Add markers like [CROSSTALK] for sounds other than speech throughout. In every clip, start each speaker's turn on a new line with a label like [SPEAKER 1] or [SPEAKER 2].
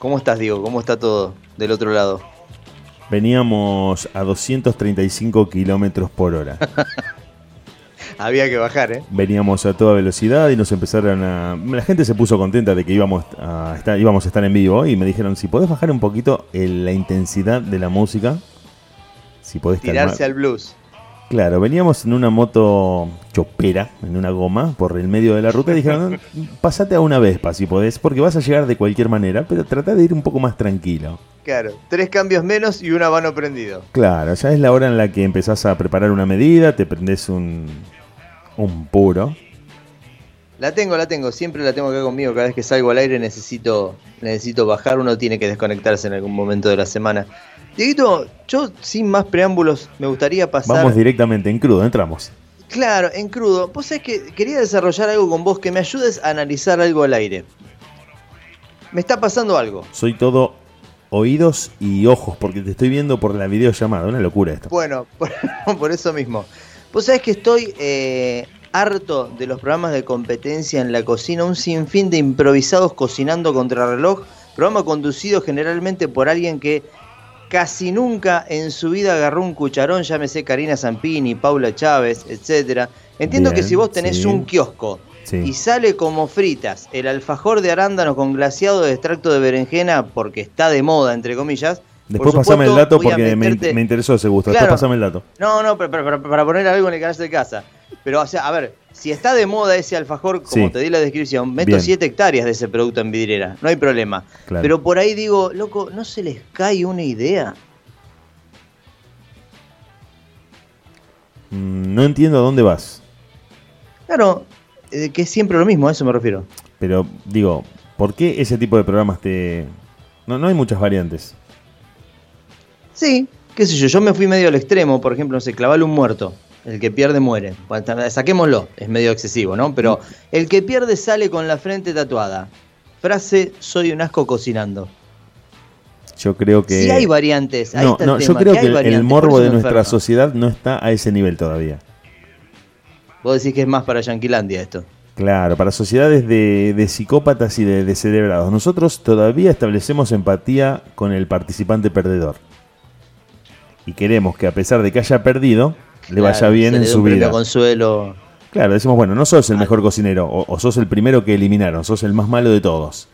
[SPEAKER 1] ¿Cómo estás, Diego? ¿Cómo está todo del otro lado?
[SPEAKER 2] Veníamos a 235 kilómetros por hora. [LAUGHS]
[SPEAKER 1] Había que bajar, ¿eh?
[SPEAKER 2] Veníamos a toda velocidad y nos empezaron a... La gente se puso contenta de que íbamos a estar, íbamos a estar en vivo y me dijeron, si podés bajar un poquito la intensidad de la música, si podés
[SPEAKER 1] Tirarse al blues.
[SPEAKER 2] Claro, veníamos en una moto chopera, en una goma, por el medio de la ruta y dijeron, pasate a una Vespa si podés, porque vas a llegar de cualquier manera, pero trata de ir un poco más tranquilo.
[SPEAKER 1] Claro, tres cambios menos y un habano prendido.
[SPEAKER 2] Claro, ya es la hora en la que empezás a preparar una medida, te prendes un, un puro.
[SPEAKER 1] La tengo, la tengo, siempre la tengo acá conmigo, cada vez que salgo al aire necesito, necesito bajar, uno tiene que desconectarse en algún momento de la semana. Dieguito, yo sin más preámbulos me gustaría pasar.
[SPEAKER 2] Vamos directamente en crudo, entramos.
[SPEAKER 1] Claro, en crudo. Vos sabés que quería desarrollar algo con vos que me ayudes a analizar algo al aire. Me está pasando algo.
[SPEAKER 2] Soy todo oídos y ojos porque te estoy viendo por la videollamada. Una locura esto.
[SPEAKER 1] Bueno, [LAUGHS] por, eso mismo. Vos sabés que estoy eh, harto de los programas de competencia en la cocina, un sinfín de improvisados cocinando contra reloj, programa conducido generalmente por alguien que casi nunca en su vida agarró un cucharón, llámese Karina Zampini, Paula Chávez, etcétera. Entiendo que si vos tenés un kiosco y sale como fritas el alfajor de arándano con glaseado de extracto de berenjena porque está de moda, entre comillas.
[SPEAKER 2] Después pasame el dato porque me, interesó ese gusto. Después pasame el dato.
[SPEAKER 1] No, no, pero, para poner algo en el canal de casa. Pero, o sea, a ver, si está de moda ese alfajor, como te di la descripción, meto 7 hectáreas de ese producto en vidriera, no hay problema. Pero por ahí digo, loco, ¿no se les cae una idea?
[SPEAKER 2] Mm, no entiendo a dónde vas.
[SPEAKER 1] Claro, eh, que es siempre lo mismo, a eso me refiero.
[SPEAKER 2] Pero, digo, ¿por qué ese tipo de programas te... No, no hay muchas variantes.
[SPEAKER 1] Sí, qué sé yo, yo me fui medio al extremo, por ejemplo, no sé, clavarle un muerto. El que pierde muere. Saquémoslo, es medio excesivo, ¿no? Pero el que pierde sale con la frente tatuada. Frase, soy un asco cocinando.
[SPEAKER 2] Yo creo que...
[SPEAKER 1] Sí hay variantes.
[SPEAKER 2] no, no yo creo que, el, morbo de nuestra sociedad no está a ese nivel todavía.
[SPEAKER 1] Vos decís que es más para Yanquilandia esto.
[SPEAKER 2] Claro, para sociedades de, psicópatas y de descerebrados. Nosotros todavía establecemos empatía con el participante perdedor. Y queremos que a pesar de que haya perdido, le vaya bien en su vida.
[SPEAKER 1] consuelo.
[SPEAKER 2] Claro, decimos, bueno, no sos el ah. mejor cocinero, o, sos el primero que eliminaron, sos el más malo de todos.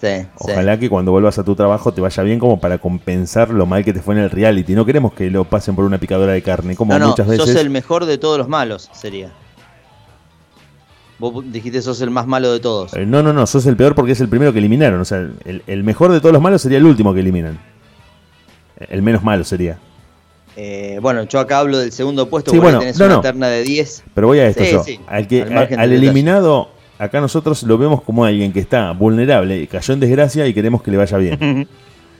[SPEAKER 1] Sí,
[SPEAKER 2] Ojalá que cuando vuelvas a tu trabajo te vaya bien como para compensar lo mal que te fue en el reality. No queremos que lo pasen por una picadora de carne, como muchas veces.
[SPEAKER 1] Sos el mejor de todos los malos, sería. Vos dijiste sos el más malo de todos.
[SPEAKER 2] Eh, no, no, no, sos el peor porque es el primero que eliminaron. O sea, el, el mejor de todos los malos sería el último que eliminan. El menos malo sería.
[SPEAKER 1] Eh, bueno, yo acá hablo del segundo puesto porque tenés una terna de 10.
[SPEAKER 2] Pero voy a esto yo. al, que, al, eliminado, acá nosotros lo vemos como alguien que está vulnerable, cayó en desgracia y queremos que le vaya bien.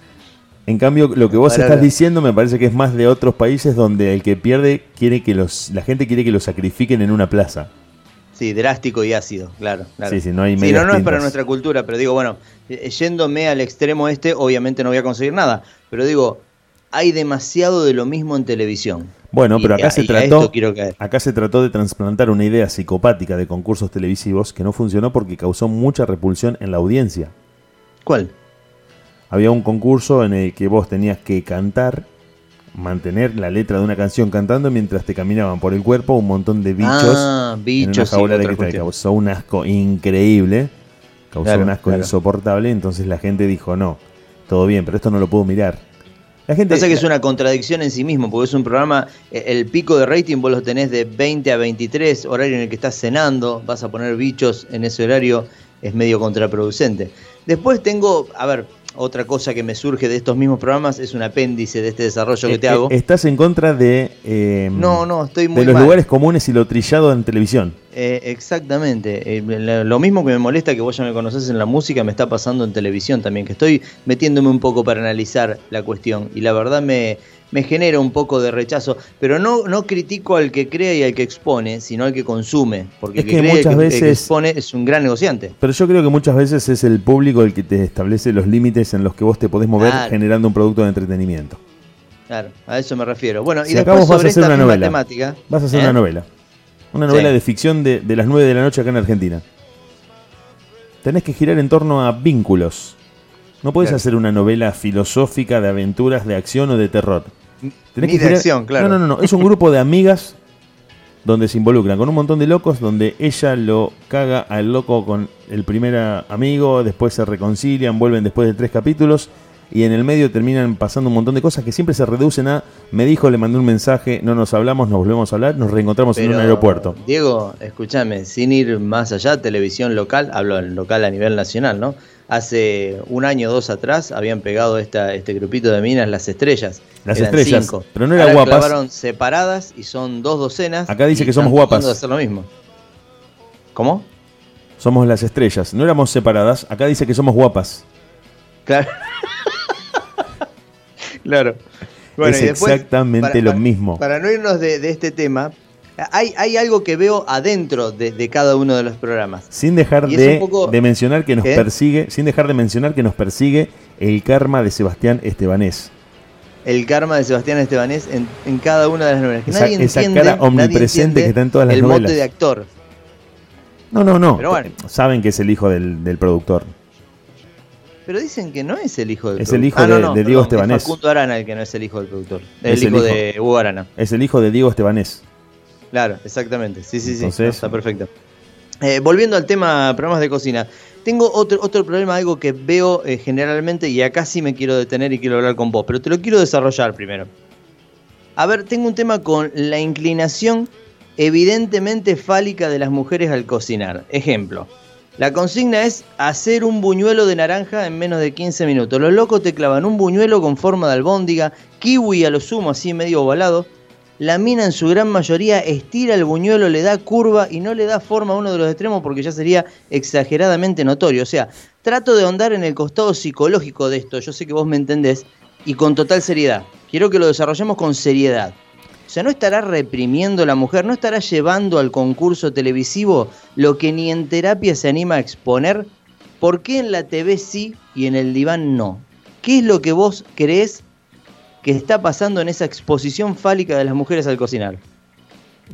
[SPEAKER 2] [LAUGHS] en cambio, lo que vos estás diciendo me parece que es más de otros países donde el que pierde quiere que los, la gente quiere que lo sacrifiquen en una plaza.
[SPEAKER 1] Sí, drástico y ácido, claro.
[SPEAKER 2] Sí, sí, no hay
[SPEAKER 1] sí, no, no es para nuestra cultura, pero digo, bueno, eh, yéndome al extremo este, obviamente no voy a conseguir nada. Pero digo, hay demasiado de lo mismo en televisión.
[SPEAKER 2] Bueno, pero acá se trató acá se trató de trasplantar una idea psicopática de concursos televisivos que no funcionó porque causó mucha repulsión en la audiencia.
[SPEAKER 1] ¿Cuál?
[SPEAKER 2] Había un concurso en el que vos tenías que cantar, mantener la letra de una canción cantando mientras te caminaban por el cuerpo un montón de bichos,
[SPEAKER 1] ah, bichos
[SPEAKER 2] en una de causó un asco increíble, causó un asco insoportable, entonces la gente dijo, "No, todo bien, pero esto no lo puedo mirar."
[SPEAKER 1] La gente Pasa que es una contradicción en sí mismo, porque es un programa, eh, el pico de rating vos lo tenés de 20 a 23, horario en el que estás cenando, vas a poner bichos en ese horario, es medio contraproducente. Después tengo, a ver, otra cosa que me surge de estos mismos programas es un apéndice de este desarrollo que te hago.
[SPEAKER 2] ¿Estás en contra de, eh,
[SPEAKER 1] no, no, estoy muy
[SPEAKER 2] de los lugares comunes y lo trillado en televisión?
[SPEAKER 1] Eh, exactamente. Eh, lo mismo que me molesta que vos ya me conoces en la música me está pasando en televisión también, que estoy metiéndome un poco para analizar la cuestión y la verdad me, me genera un poco de rechazo, pero no, no critico al que crea y al que expone, sino al que consume, porque el que, cree muchas veces, que expone es un gran negociante.
[SPEAKER 2] Pero yo creo que muchas veces es el público el que te establece los límites en los que vos te podés mover generando un producto de entretenimiento.
[SPEAKER 1] Claro, a eso me refiero. Bueno, y después sobre esta una novela. temática.
[SPEAKER 2] Vas a hacer una ¿eh? novela. Una novela de ficción de, de las 9 de la noche acá en Argentina. Tenés que girar en torno a vínculos No puedes hacer una novela filosófica de aventuras, de acción o de terror.
[SPEAKER 1] Ni de acción, claro.
[SPEAKER 2] No, no, no, es un grupo de amigas donde se involucran con un montón de locos, donde ella lo caga al loco con el primer amigo, después se reconcilian, vuelven después de tres capítulos y en el medio terminan pasando un montón de cosas que siempre se reducen a me dijo, le mandé un mensaje, no nos hablamos, nos volvemos a hablar, nos reencontramos en un aeropuerto.
[SPEAKER 1] Diego, escúchame, sin ir más allá, televisión local, hablo en local a nivel nacional, ¿no? Hace un año o dos atrás habían pegado esta, este grupito de minas, las estrellas.
[SPEAKER 2] Las estrellas, pero no eran guapas.
[SPEAKER 1] clavaron separadas y son dos docenas.
[SPEAKER 2] Acá dice que somos guapas.
[SPEAKER 1] De hacer lo mismo. ¿Cómo?
[SPEAKER 2] Somos las estrellas, no éramos separadas. Acá dice que somos guapas.
[SPEAKER 1] Claro. [LAUGHS] claro.
[SPEAKER 2] es exactamente lo mismo.
[SPEAKER 1] Para no irnos de, este tema, hay, hay, algo que veo adentro de, cada uno de los programas.
[SPEAKER 2] Sin dejar de, de, mencionar que nos persigue, sin dejar de mencionar que nos persigue el karma de Sebastián Estebanés.
[SPEAKER 1] El karma de Sebastián Estebanés en, cada una de las novelas.
[SPEAKER 2] esa, entiende, cara omnipresente que está en todas las novelas. El mote
[SPEAKER 1] de actor.
[SPEAKER 2] No, no, no. Pero bueno. Saben que es el hijo del productor.
[SPEAKER 1] Pero dicen que no es el hijo del
[SPEAKER 2] Es el hijo ah, de, Diego Estebanés. Es
[SPEAKER 1] Facundo Arana el que no es el hijo del productor. Es el, hijo, de Hugo Arana.
[SPEAKER 2] Es el hijo de Diego Estebanés.
[SPEAKER 1] Claro, exactamente. Sí, sí, sí. está perfecto. Eh, volviendo al tema programas de cocina. Tengo otro, otro problema, algo que veo eh, generalmente, y acá sí me quiero detener y quiero hablar con vos, pero te lo quiero desarrollar primero. A ver, tengo un tema con la inclinación evidentemente fálica de las mujeres al cocinar. Ejemplo, la consigna es hacer un buñuelo de naranja en menos de 15 minutos. Los locos te clavan un buñuelo con forma de albóndiga, kiwi a lo sumo así medio ovalado. La mina en su gran mayoría estira el buñuelo, le da curva y no le da forma a uno de los extremos porque ya sería exageradamente notorio. O sea, trato de ahondar en el costado psicológico de esto, yo sé que vos me entendés, y con total seriedad. Quiero que lo desarrollemos con seriedad. O sea, no estará reprimiendo la mujer, no estará llevando al concurso televisivo lo que ni en terapia se anima a exponer. ¿Por qué en la TV sí y en el diván no? ¿Qué es lo que vos crees que está pasando en esa exposición fálica de las mujeres al cocinar?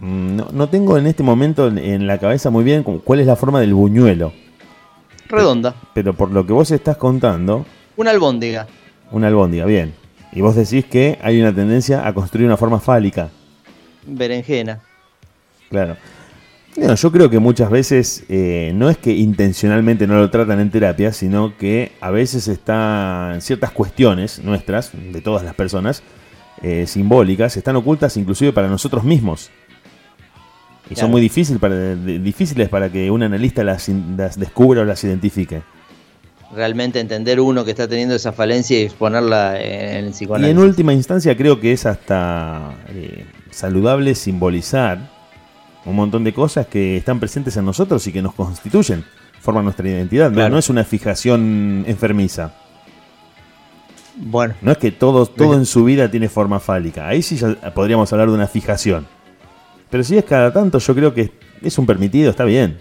[SPEAKER 2] Mm, no, no tengo en este momento en la cabeza muy bien cuál es la forma del buñuelo.
[SPEAKER 1] Redonda.
[SPEAKER 2] Pero por lo que vos estás contando...
[SPEAKER 1] Una albóndiga.
[SPEAKER 2] Una albóndiga, bien. Y vos decís que hay una tendencia a construir una forma fálica.
[SPEAKER 1] Berenjena.
[SPEAKER 2] Claro. Yo creo que muchas veces eh, no es que intencionalmente no lo tratan en terapia, sino que a veces están ciertas cuestiones nuestras, de todas las personas, eh, simbólicas, están ocultas inclusive para nosotros mismos. Y son muy difíciles para, difíciles para que un analista las descubra o las identifique
[SPEAKER 1] realmente entender uno que está teniendo esa falencia y exponerla en el psicoanálisis.
[SPEAKER 2] Y en última instancia creo que es hasta eh, saludable simbolizar un montón de cosas que están presentes en nosotros y que nos constituyen, forman nuestra identidad. No, es una fijación enfermiza.
[SPEAKER 1] Bueno.
[SPEAKER 2] No es que todo, todo en su vida tiene forma fálica. Ahí sí podríamos hablar de una fijación. Pero si es cada tanto, yo creo que es un permitido, está bien.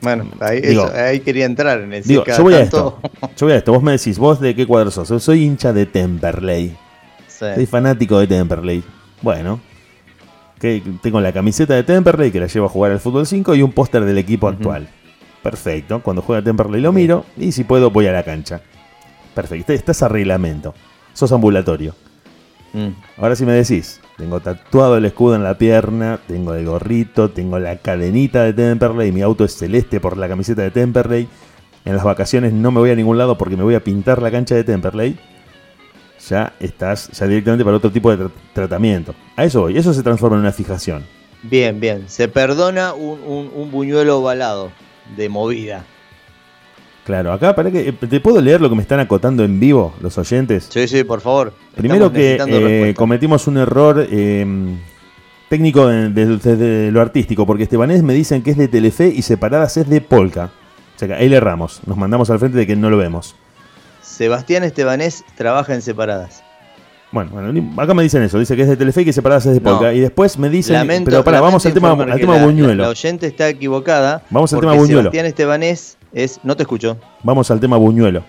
[SPEAKER 1] Bueno, ahí, quería entrar en el
[SPEAKER 2] digo, yo voy a esto. Yo voy a esto. Vos me decís, ¿vos de qué cuadro sos? Soy hincha de Temperley. Soy fanático de Temperley. Bueno, que tengo la camiseta de Temperley que la llevo a jugar al fútbol 5 y un póster del equipo actual. Perfecto. Cuando juega Temperley lo miro y si puedo voy a la cancha. Perfecto. Estás a reglamento. Sos ambulatorio. Mm. Ahora si me decís, tengo tatuado el escudo en la pierna, tengo el gorrito, tengo la cadenita de Temperley, mi auto es celeste por la camiseta de Temperley. En las vacaciones no me voy a ningún lado porque me voy a pintar la cancha de Temperley. Ya estás ya directamente para otro tipo de tratamiento. A eso voy, eso se transforma en una fijación.
[SPEAKER 1] Bien, bien. Se perdona un, un buñuelo ovalado de movida.
[SPEAKER 2] Claro, acá para que te puedo leer lo que me están acotando en vivo los oyentes.
[SPEAKER 1] Sí, sí, por favor.
[SPEAKER 2] Primero que eh, cometimos un error eh, técnico desde lo artístico, porque Estebanés me dicen que es de Telefe y Separadas es de Polka. O sea, ahí le erramos, nos mandamos al frente de que no lo vemos.
[SPEAKER 1] Sebastián Estebanés trabaja en Separadas.
[SPEAKER 2] Bueno, bueno, acá me dicen eso, dice que es de Telefe y que Separadas es de Polka. y después me dicen, pero para, vamos al tema, al tema Buñuelo.
[SPEAKER 1] La oyente está equivocada.
[SPEAKER 2] Vamos al tema Buñuelo.
[SPEAKER 1] Sebastián Estebanés es, no te escucho.
[SPEAKER 2] Vamos al tema Buñuelo.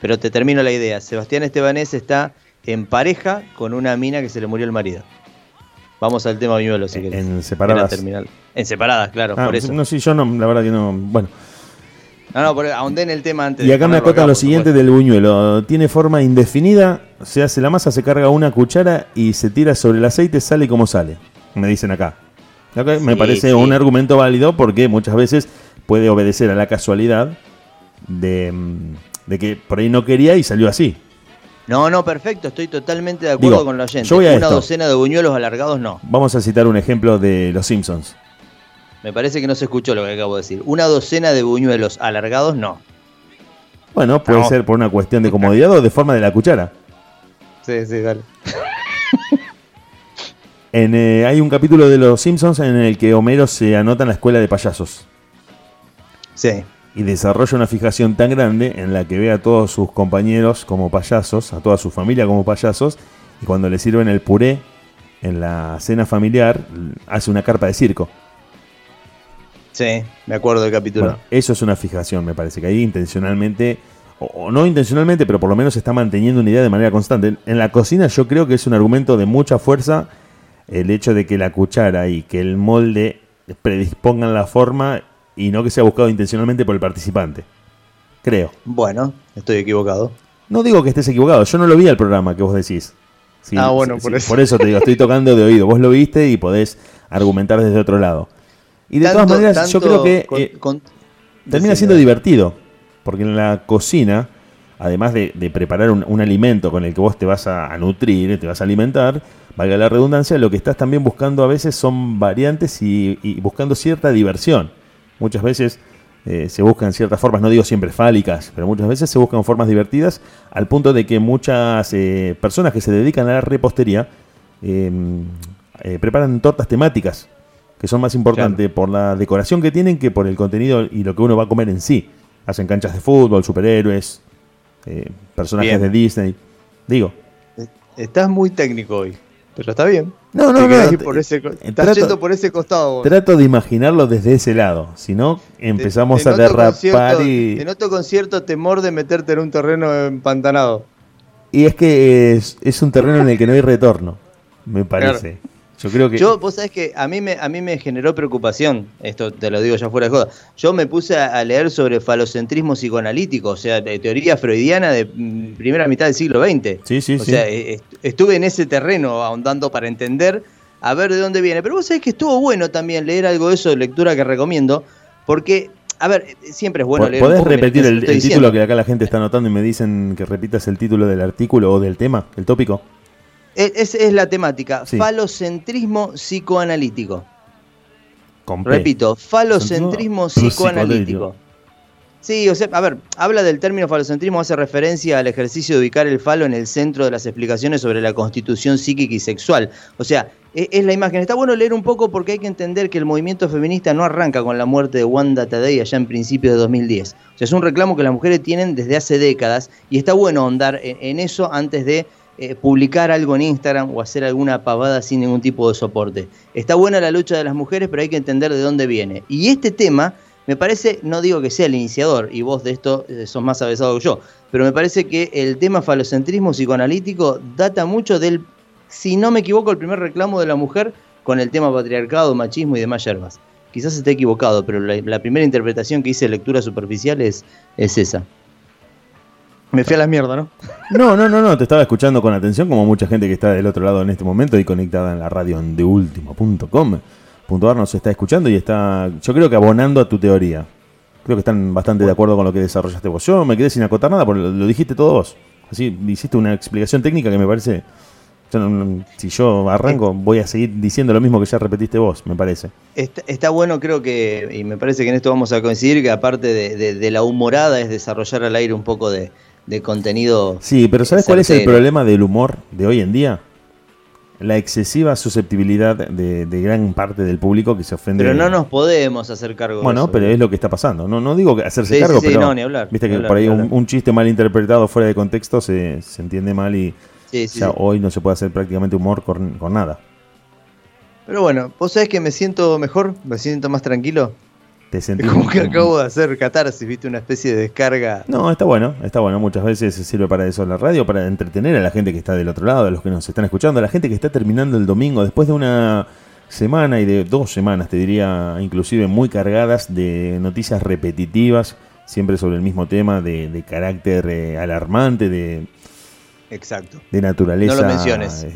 [SPEAKER 1] Pero te termino la idea. Sebastián Estebanés está en pareja con una mina que se le murió el marido. Vamos al tema Buñuelo, si querés.
[SPEAKER 2] En separadas.
[SPEAKER 1] En, en separadas, claro, ah, por eso.
[SPEAKER 2] No, sí, yo no, la verdad que no. Bueno.
[SPEAKER 1] No, no, pero ahondé en el tema antes.
[SPEAKER 2] Y acá me acotan lo siguiente del buñuelo. Tiene forma indefinida, se hace la masa, se carga una cuchara y se tira sobre el aceite, sale como sale. Me dicen acá. me parece un argumento válido porque muchas veces puede obedecer a la casualidad de, mm, de que por ahí no quería y salió así.
[SPEAKER 1] No, no, perfecto, estoy totalmente de acuerdo con la gente. Una docena de buñuelos alargados no.
[SPEAKER 2] Vamos a citar un ejemplo de Los Simpsons.
[SPEAKER 1] Me parece que no se escuchó lo que acabo de decir. Una docena de buñuelos alargados no.
[SPEAKER 2] Bueno, puede ser por una cuestión de comodidad o de forma de la cuchara.
[SPEAKER 1] Sí, sí, dale. [LAUGHS]
[SPEAKER 2] En, eh, hay un capítulo de Los Simpsons en el que Homero se anota en la escuela de payasos.
[SPEAKER 1] Sí
[SPEAKER 2] y desarrolla una fijación tan grande en la que ve a todos sus compañeros como payasos, a toda su familia como payasos, y cuando le sirven el puré en la cena familiar, hace una carpa de circo.
[SPEAKER 1] Sí, me acuerdo del capítulo.
[SPEAKER 2] eso es una fijación, me parece que ahí intencionalmente, o, no intencionalmente, pero por lo menos se está manteniendo una idea de manera constante. En la cocina yo creo que es un argumento de mucha fuerza el hecho de que la cuchara y que el molde predispongan la forma y no que sea buscado intencionalmente por el participante. Creo.
[SPEAKER 1] Bueno, estoy equivocado.
[SPEAKER 2] No digo que estés equivocado, yo no lo vi al programa que vos decís.
[SPEAKER 1] ah, bueno, por, eso.
[SPEAKER 2] por eso te digo, estoy tocando de oído. Vos lo viste y podés argumentar desde otro lado. Y de todas maneras, yo creo que eh, termina siendo divertido, porque en la cocina, además de, preparar un, alimento con el que vos te vas a, nutrir, te vas a alimentar, valga la redundancia, lo que estás también buscando a veces son variantes y buscando cierta diversión. Muchas veces eh, se buscan ciertas formas, no digo siempre fálicas, pero muchas veces se buscan formas divertidas al punto de que muchas eh, personas que se dedican a la repostería em, eh, preparan tortas temáticas que son más importantes por la decoración que tienen que por el contenido y lo que uno va a comer en sí. Hacen canchas de fútbol, superhéroes, personajes de Disney. Digo.
[SPEAKER 1] Estás muy técnico hoy. Pero está bien.
[SPEAKER 2] No, no, no.
[SPEAKER 1] Por ese, eh, estás yendo por ese costado.
[SPEAKER 2] Trato de imaginarlo desde ese lado. Si no, empezamos a derrapar y.
[SPEAKER 1] Te noto con cierto temor de meterte en un terreno empantanado.
[SPEAKER 2] Y es que es, es un terreno en el que no hay retorno, me parece. Yo creo que.
[SPEAKER 1] Yo, vos sabés que a mí, me, a mí me generó preocupación, esto te lo digo ya fuera de joda. Yo me puse a, leer sobre falocentrismo psicoanalítico, o sea, de teoría freudiana de mm, primera mitad del siglo XX.
[SPEAKER 2] Sí, sí,
[SPEAKER 1] o sea, e, estuve en ese terreno ahondando para entender a ver de dónde viene. Pero vos sabés que estuvo bueno también leer algo de eso de lectura que recomiendo, porque a ver, siempre es bueno leer.
[SPEAKER 2] ¿Podés repetir el, el título que acá la gente está anotando y me dicen que repitas el título del artículo o del tema, el tópico?
[SPEAKER 1] Esa es la temática. Falocentrismo psicoanalítico. Repito, falocentrismo psicoanalítico. Sí, o sea, a ver, habla del término falocentrismo, hace referencia al ejercicio de ubicar el falo en el centro de las explicaciones sobre la constitución psíquica y sexual. O sea, e, es, la imagen. Está bueno leer un poco porque hay que entender que el movimiento feminista no arranca con la muerte de Wanda Tadei allá en principios de 2010. O sea, es un reclamo que las mujeres tienen desde hace décadas y está bueno ahondar en eso antes de eh, publicar algo en Instagram o hacer alguna pavada sin ningún tipo de soporte. Está buena la lucha de las mujeres, pero hay que entender de dónde viene. Y este tema, me parece, no digo que sea el iniciador, y vos de esto eh, sos más avesado que yo, pero me parece que el tema falocentrismo psicoanalítico data mucho del, si no me equivoco, el primer reclamo de la mujer con el tema patriarcado, machismo y demás yerbas. Quizás esté equivocado, pero la, primera interpretación que hice de lectura superficial es esa. Me fui a la mierda, ¿no? [LAUGHS]
[SPEAKER 2] No, no, no, no, te estaba escuchando con atención, como mucha gente que está del otro lado en este momento y conectada en la radio en deultimo.com. Nos está escuchando y está, yo creo que abonando a tu teoría. Creo que están bastante de acuerdo con lo que desarrollaste vos. Yo me quedé sin acotar nada porque lo dijiste todo vos. Así hiciste una explicación técnica que me parece. si yo arranco, voy a seguir diciendo lo mismo que ya repetiste vos, me parece.
[SPEAKER 1] Está, bueno, creo que, y me parece que en esto vamos a coincidir, que aparte de la humorada es desarrollar al aire un poco de, de contenido.
[SPEAKER 2] Sí, pero ¿sabes cuál es el problema del humor de hoy en día? La excesiva susceptibilidad de, gran parte del público que se ofende.
[SPEAKER 1] Pero no nos podemos hacer cargo
[SPEAKER 2] bueno, pero es lo que está pasando. No, no digo hacerse cargo, pero. No, ni hablar, viste que por ahí un, chiste mal interpretado fuera de contexto se, se entiende mal y ya hoy no se puede hacer prácticamente humor con, con nada.
[SPEAKER 1] Pero bueno, vos sabés que me siento mejor, me siento más tranquilo.
[SPEAKER 2] Te
[SPEAKER 1] como que acabo de hacer catarsis, viste, una especie de descarga.
[SPEAKER 2] No, está bueno, está bueno. Muchas veces sirve para eso la radio, para entretener a la gente que está del otro lado, a los que nos están escuchando, a la gente que está terminando el domingo después de una semana y de dos semanas, te diría, inclusive muy cargadas de noticias repetitivas siempre sobre el mismo tema de, carácter eh, alarmante, de,
[SPEAKER 1] Exacto.
[SPEAKER 2] de naturaleza.
[SPEAKER 1] No lo menciones.
[SPEAKER 2] Eh,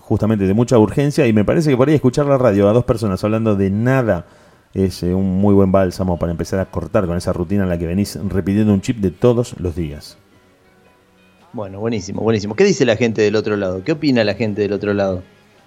[SPEAKER 2] justamente de mucha urgencia y me parece que por ahí escuchar la radio a dos personas hablando de nada es eh, un muy buen bálsamo para empezar a cortar con esa rutina en la que venís repitiendo un chip de todos los días.
[SPEAKER 1] Bueno, buenísimo, buenísimo. ¿Qué dice la gente del otro lado? ¿Qué opina la gente del otro lado?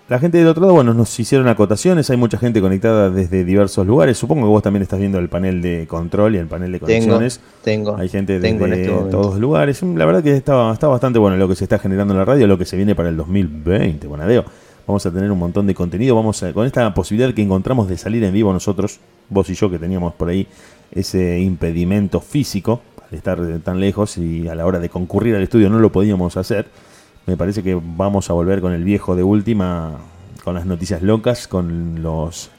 [SPEAKER 2] La gente del otro lado, bueno, nos hicieron acotaciones, hay mucha gente conectada desde diversos lugares. Supongo que vos también estás viendo el panel de control y el panel de conexiones.
[SPEAKER 1] Tengo,
[SPEAKER 2] Hay gente de este todos lugares. La verdad que está, está bastante bueno lo que se está generando en la radio, lo que se viene para el 2020, Bonadeo. Vamos a tener un montón de contenido, vamos a, con esta posibilidad que encontramos de salir en vivo nosotros, vos y yo que teníamos por ahí ese impedimento físico estar tan lejos y a la hora de concurrir al estudio no lo podíamos hacer. Me parece que vamos a volver con el viejo de última, con las noticias locas, con los,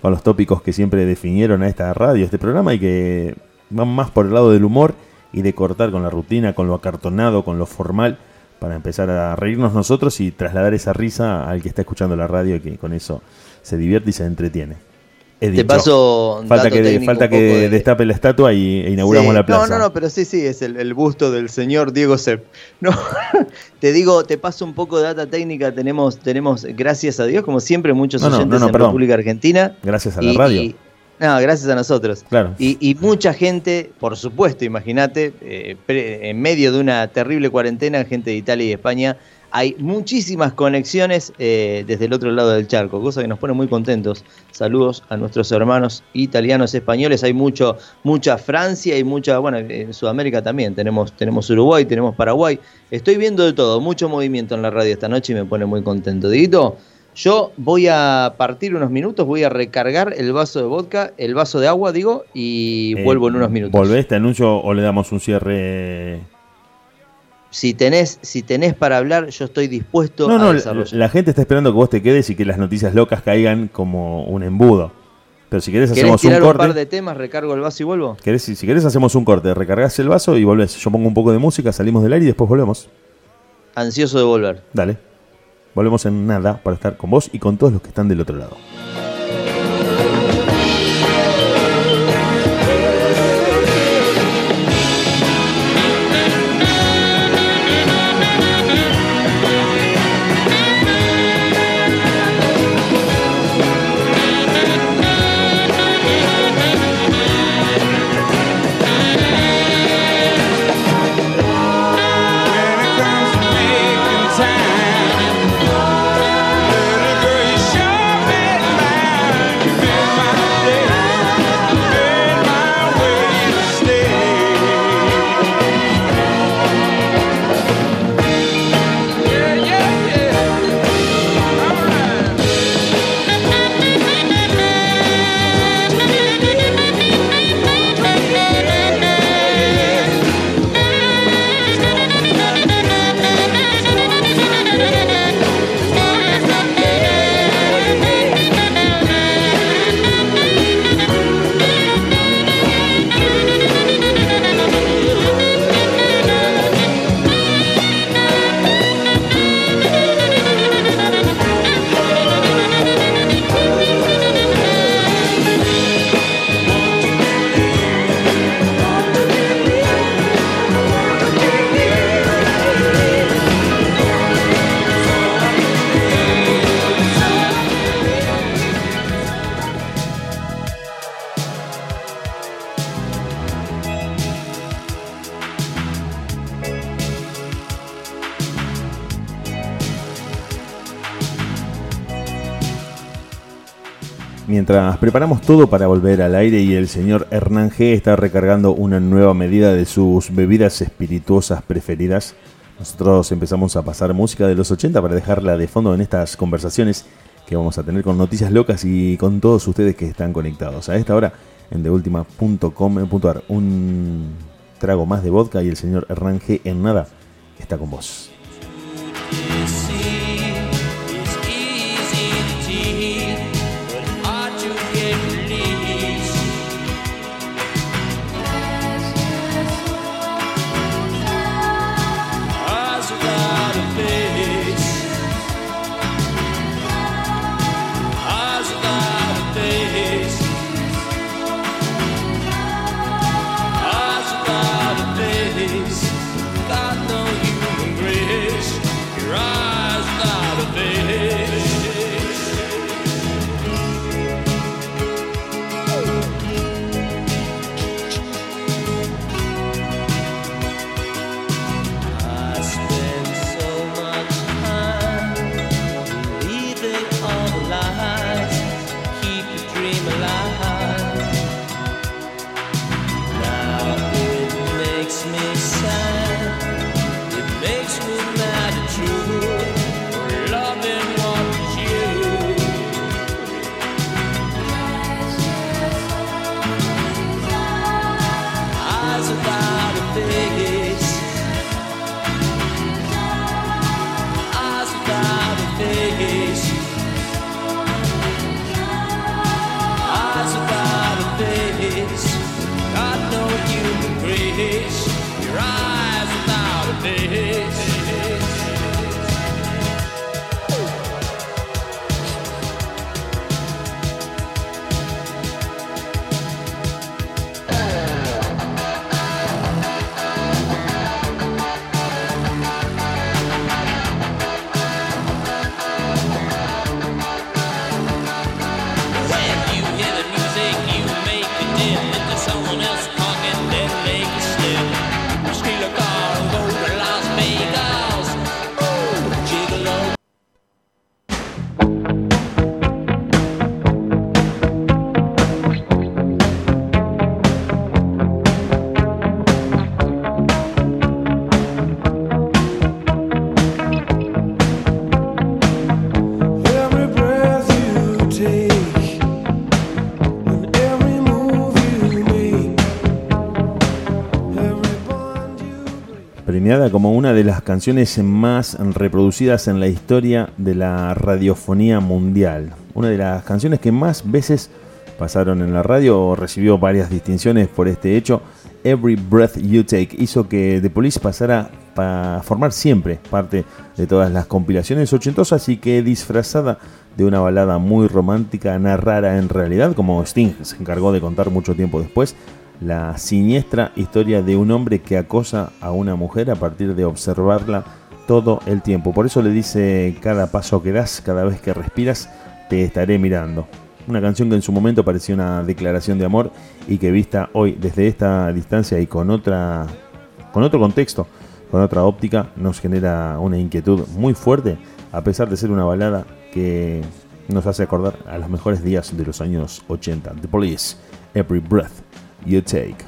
[SPEAKER 2] con los tópicos que siempre definieron a esta radio, a este programa, y que van más por el lado del humor y de cortar con la rutina, con lo acartonado, con lo formal, para empezar a reírnos nosotros y trasladar esa risa al que está escuchando la radio y que con eso se divierte y se entretiene.
[SPEAKER 1] Te paso.
[SPEAKER 2] Falta que, falta que destape la estatua y e inauguramos la plaza.
[SPEAKER 1] No, no, no, pero sí, sí, es el, busto del señor Diego Sepp. No, [LAUGHS] te digo, te paso un poco de data técnica. Tenemos, tenemos gracias a Dios, como siempre, muchos oyentes en República Argentina.
[SPEAKER 2] Gracias a la radio.
[SPEAKER 1] No, gracias a nosotros.
[SPEAKER 2] Claro.
[SPEAKER 1] Y, mucha gente, por supuesto, imagínate, eh, en medio de una terrible cuarentena, gente de Italia y España hay muchísimas conexiones eh, desde el otro lado del charco, cosa que nos pone muy contentos. Saludos a nuestros hermanos italianos, españoles. Hay mucho, mucha Francia y mucha, bueno, en Sudamérica también. Tenemos, tenemos Uruguay, tenemos Paraguay. Estoy viendo de todo, mucho movimiento en la radio esta noche y me pone muy contento. Diguito, yo voy a partir unos minutos, voy a recargar el vaso de vodka, el vaso de agua, digo, y eh, vuelvo en unos minutos.
[SPEAKER 2] ¿Volvés este anuncio o le damos un cierre?
[SPEAKER 1] si tenés, si tenés para hablar, yo estoy dispuesto
[SPEAKER 2] a desarrollar. La, gente está esperando que vos te quedes y que las noticias locas caigan como un embudo. Pero si querés hacemos un corte. un
[SPEAKER 1] par de temas, recargo el vaso y vuelvo?
[SPEAKER 2] ¿Querés, si, querés hacemos un corte, recargas el vaso y volvés. Yo pongo un poco de música, salimos del aire y después volvemos.
[SPEAKER 1] Ansioso de volver.
[SPEAKER 2] Dale. Volvemos en nada para estar con vos y con todos los que están del otro lado. Preparamos todo para volver al aire y el señor Hernán G está recargando una nueva medida de sus bebidas espirituosas preferidas, nosotros empezamos a pasar música de los 80 para dejarla de fondo en estas conversaciones que vamos a tener con noticias locas y con todos ustedes que están conectados. A esta hora en deultima.com.ar un trago más de vodka y el señor Hernán G en nada está con vos. Como una de las canciones más reproducidas en la historia de la radiofonía mundial. Una de las canciones que más veces pasaron en la radio, recibió varias distinciones por este hecho. Every Breath You Take hizo que The Police pasara a formar siempre parte de todas las compilaciones ochentosas y que disfrazada de una balada muy romántica, narrara en realidad, como Sting se encargó de contar mucho tiempo después, la siniestra historia de un hombre que acosa a una mujer a partir de observarla todo el tiempo. Por eso le dice cada paso que das, cada vez que respiras, te estaré mirando. Una canción que en su momento parecía una declaración de amor y que vista hoy desde esta distancia y con otra con otro contexto, con otra óptica, nos genera una inquietud muy fuerte, a pesar de ser una balada que nos hace acordar a los mejores días de los años 80. The Police, Every Breath you take.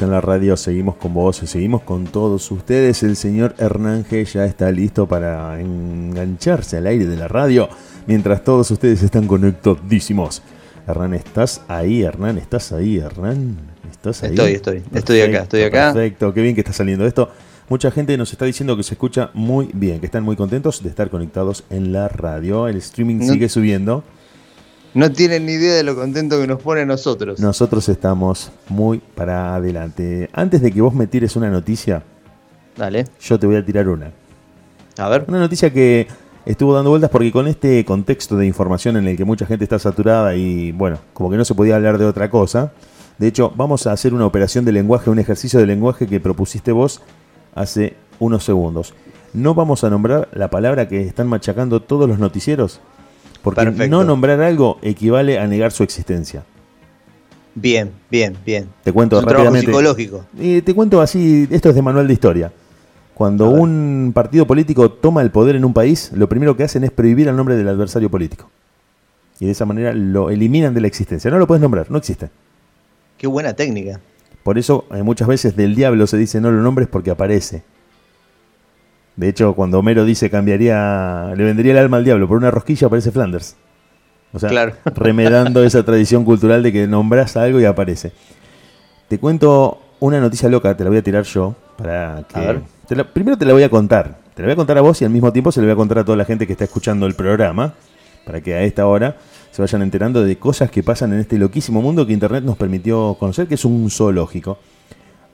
[SPEAKER 2] En la radio, seguimos con vos, seguimos con todos ustedes. El señor Hernán G ya está listo para engancharse al aire de la radio mientras todos ustedes están conectadísimos. Hernán, ¿estás ahí? Hernán, ¿estás ahí? Hernán, ¿estás ahí?
[SPEAKER 1] Estoy, estoy, estoy acá, estoy acá.
[SPEAKER 2] Perfecto, qué bien que está saliendo esto. Mucha gente nos está diciendo que se escucha muy bien, que están muy contentos de estar conectados en la radio. El streaming sigue subiendo.
[SPEAKER 1] No tienen ni idea de lo contento que nos pone a nosotros.
[SPEAKER 2] Nosotros estamos muy para adelante. Antes de que vos me tires una noticia,
[SPEAKER 1] Dale.
[SPEAKER 2] yo te voy a tirar una.
[SPEAKER 1] A ver.
[SPEAKER 2] Una noticia que estuvo dando vueltas porque con este contexto de información en el que mucha gente está saturada y bueno, como que no se podía hablar de otra cosa. De hecho, vamos a hacer una operación de lenguaje, un ejercicio de lenguaje que propusiste vos hace unos segundos. No vamos a nombrar la palabra que están machacando todos los noticieros porque no nombrar algo equivale a negar su existencia.
[SPEAKER 1] Bien, bien, bien.
[SPEAKER 2] Te cuento
[SPEAKER 1] es
[SPEAKER 2] un rápidamente.
[SPEAKER 1] psicológico.
[SPEAKER 2] Te cuento así, esto es de manual de historia. Cuando un partido político toma el poder en un país, lo primero que hacen es prohibir el nombre del adversario político. Y de esa manera lo eliminan de la existencia. No lo puedes nombrar, no existe.
[SPEAKER 1] Qué buena técnica.
[SPEAKER 2] Por eso eh, muchas veces del diablo se dice no lo nombres porque aparece. De hecho, cuando Homero dice cambiaría, le vendería el alma al diablo por una rosquilla, aparece Flanders. O sea, [LAUGHS] remedando esa tradición cultural de que nombras algo y aparece. Te cuento una noticia loca, te la voy a tirar yo. Para primero te la voy a contar. Te la voy a contar a vos y al mismo tiempo se la voy a contar a toda la gente que está escuchando el programa. para que a esta hora se vayan enterando de cosas que pasan en este loquísimo mundo que Internet nos permitió conocer, que es un zoológico.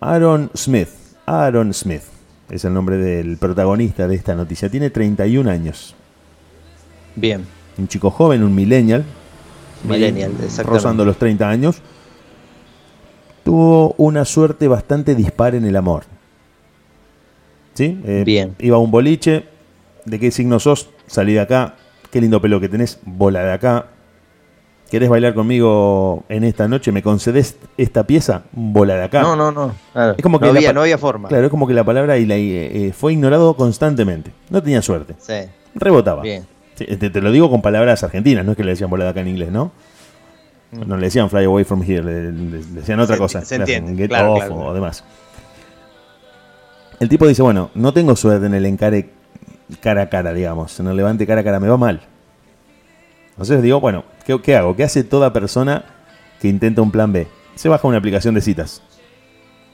[SPEAKER 2] Aaron Smith, Aaron Smith, es el nombre del protagonista de esta noticia, tiene 31 años.
[SPEAKER 1] Bien.
[SPEAKER 2] Un chico joven, un millennial.
[SPEAKER 1] Millennial, exactamente.
[SPEAKER 2] Rozando los 30 años. Tuvo una suerte bastante dispar en el amor. ¿Sí?
[SPEAKER 1] Eh, Bien.
[SPEAKER 2] Iba a un boliche. ¿De qué signo sos? Salí de acá. Qué lindo pelo que tenés. Bola de acá. ¿Querés bailar conmigo en esta noche? ¿Me concedes esta pieza? Bola de acá.
[SPEAKER 1] No, no, no.
[SPEAKER 2] Es como que
[SPEAKER 1] no, había, no había forma.
[SPEAKER 2] Claro, es como que la palabra y la, eh, fue ignorado constantemente. No tenía suerte.
[SPEAKER 1] Sí.
[SPEAKER 2] Rebotaba.
[SPEAKER 1] Bien.
[SPEAKER 2] te, lo digo con palabras argentinas, no es que le decían bola de acá en inglés, ¿no? Mm. No le decían fly away from here, le, decían otra cosa.
[SPEAKER 1] Se entiende.
[SPEAKER 2] Get off o demás. El tipo dice, bueno, no tengo suerte en el encare cara a cara, digamos. En el levante cara a cara me va mal. Entonces digo, bueno, ¿qué, hago? ¿Qué hace toda persona que intenta un plan B? Se baja una aplicación de citas.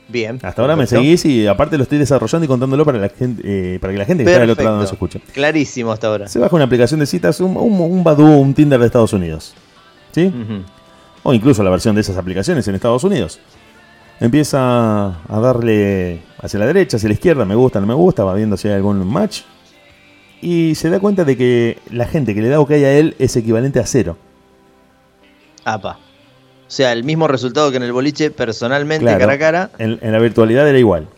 [SPEAKER 1] Bien.
[SPEAKER 2] Hasta ahora me seguís y aparte lo estoy desarrollando y contándolo para la gente, eh, para que la gente que está del otro lado nos escuche.
[SPEAKER 1] Clarísimo hasta ahora.
[SPEAKER 2] Se baja una aplicación de citas, un, un, un Tinder de Estados Unidos. ¿Sí? O incluso la versión de esas aplicaciones en Estados Unidos. Empieza a darle hacia la derecha, hacia la izquierda, me gusta, no me gusta, va viendo si hay algún match y se da cuenta de que la gente que le da OK a él es equivalente a cero.
[SPEAKER 1] Apa. O sea, el mismo resultado que en el boliche, personalmente, cara a cara.
[SPEAKER 2] En, la virtualidad era igual.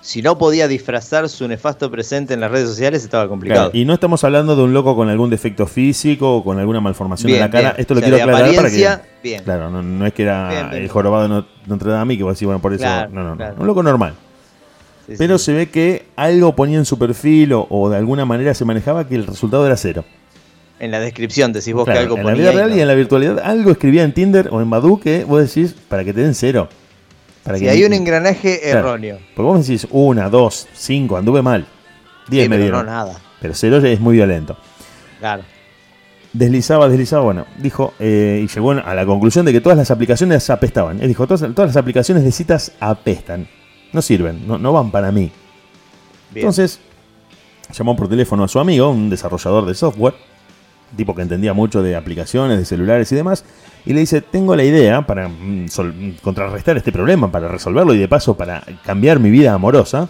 [SPEAKER 1] Si no podía disfrazar su nefasto presente en las redes sociales, estaba complicado.
[SPEAKER 2] y no estamos hablando de un loco con algún defecto físico o con alguna malformación en la cara. Esto lo quiero aclarar para que.
[SPEAKER 1] Bien.
[SPEAKER 2] Claro, no, es que era el jorobado de Notre Dame que vos decís, bueno, por eso. no, no, no. Un loco normal pero se ve que algo ponía en su perfil o, de alguna manera se manejaba que el resultado era cero.
[SPEAKER 1] En la descripción decís vos que algo
[SPEAKER 2] ponía. En la vida real y, en la virtualidad algo escribía en Tinder o en Badu que vos decís para que te den cero.
[SPEAKER 1] Para si hay un engranaje erróneo.
[SPEAKER 2] Porque vos decís una, dos, cinco, anduve mal. Diez me dieron.
[SPEAKER 1] No, nada.
[SPEAKER 2] Pero cero es muy violento.
[SPEAKER 1] Claro.
[SPEAKER 2] Deslizaba, deslizaba, bueno, dijo, eh, y llegó a la conclusión de que todas las aplicaciones apestaban. Él dijo, todas, todas las aplicaciones de citas apestan no sirven, no, van para mí. Entonces, llamó por teléfono a su amigo, un desarrollador de software, tipo que entendía mucho de aplicaciones, de celulares y demás, y le dice, tengo la idea para mm, contrarrestar este problema, para resolverlo y de paso para cambiar mi vida amorosa,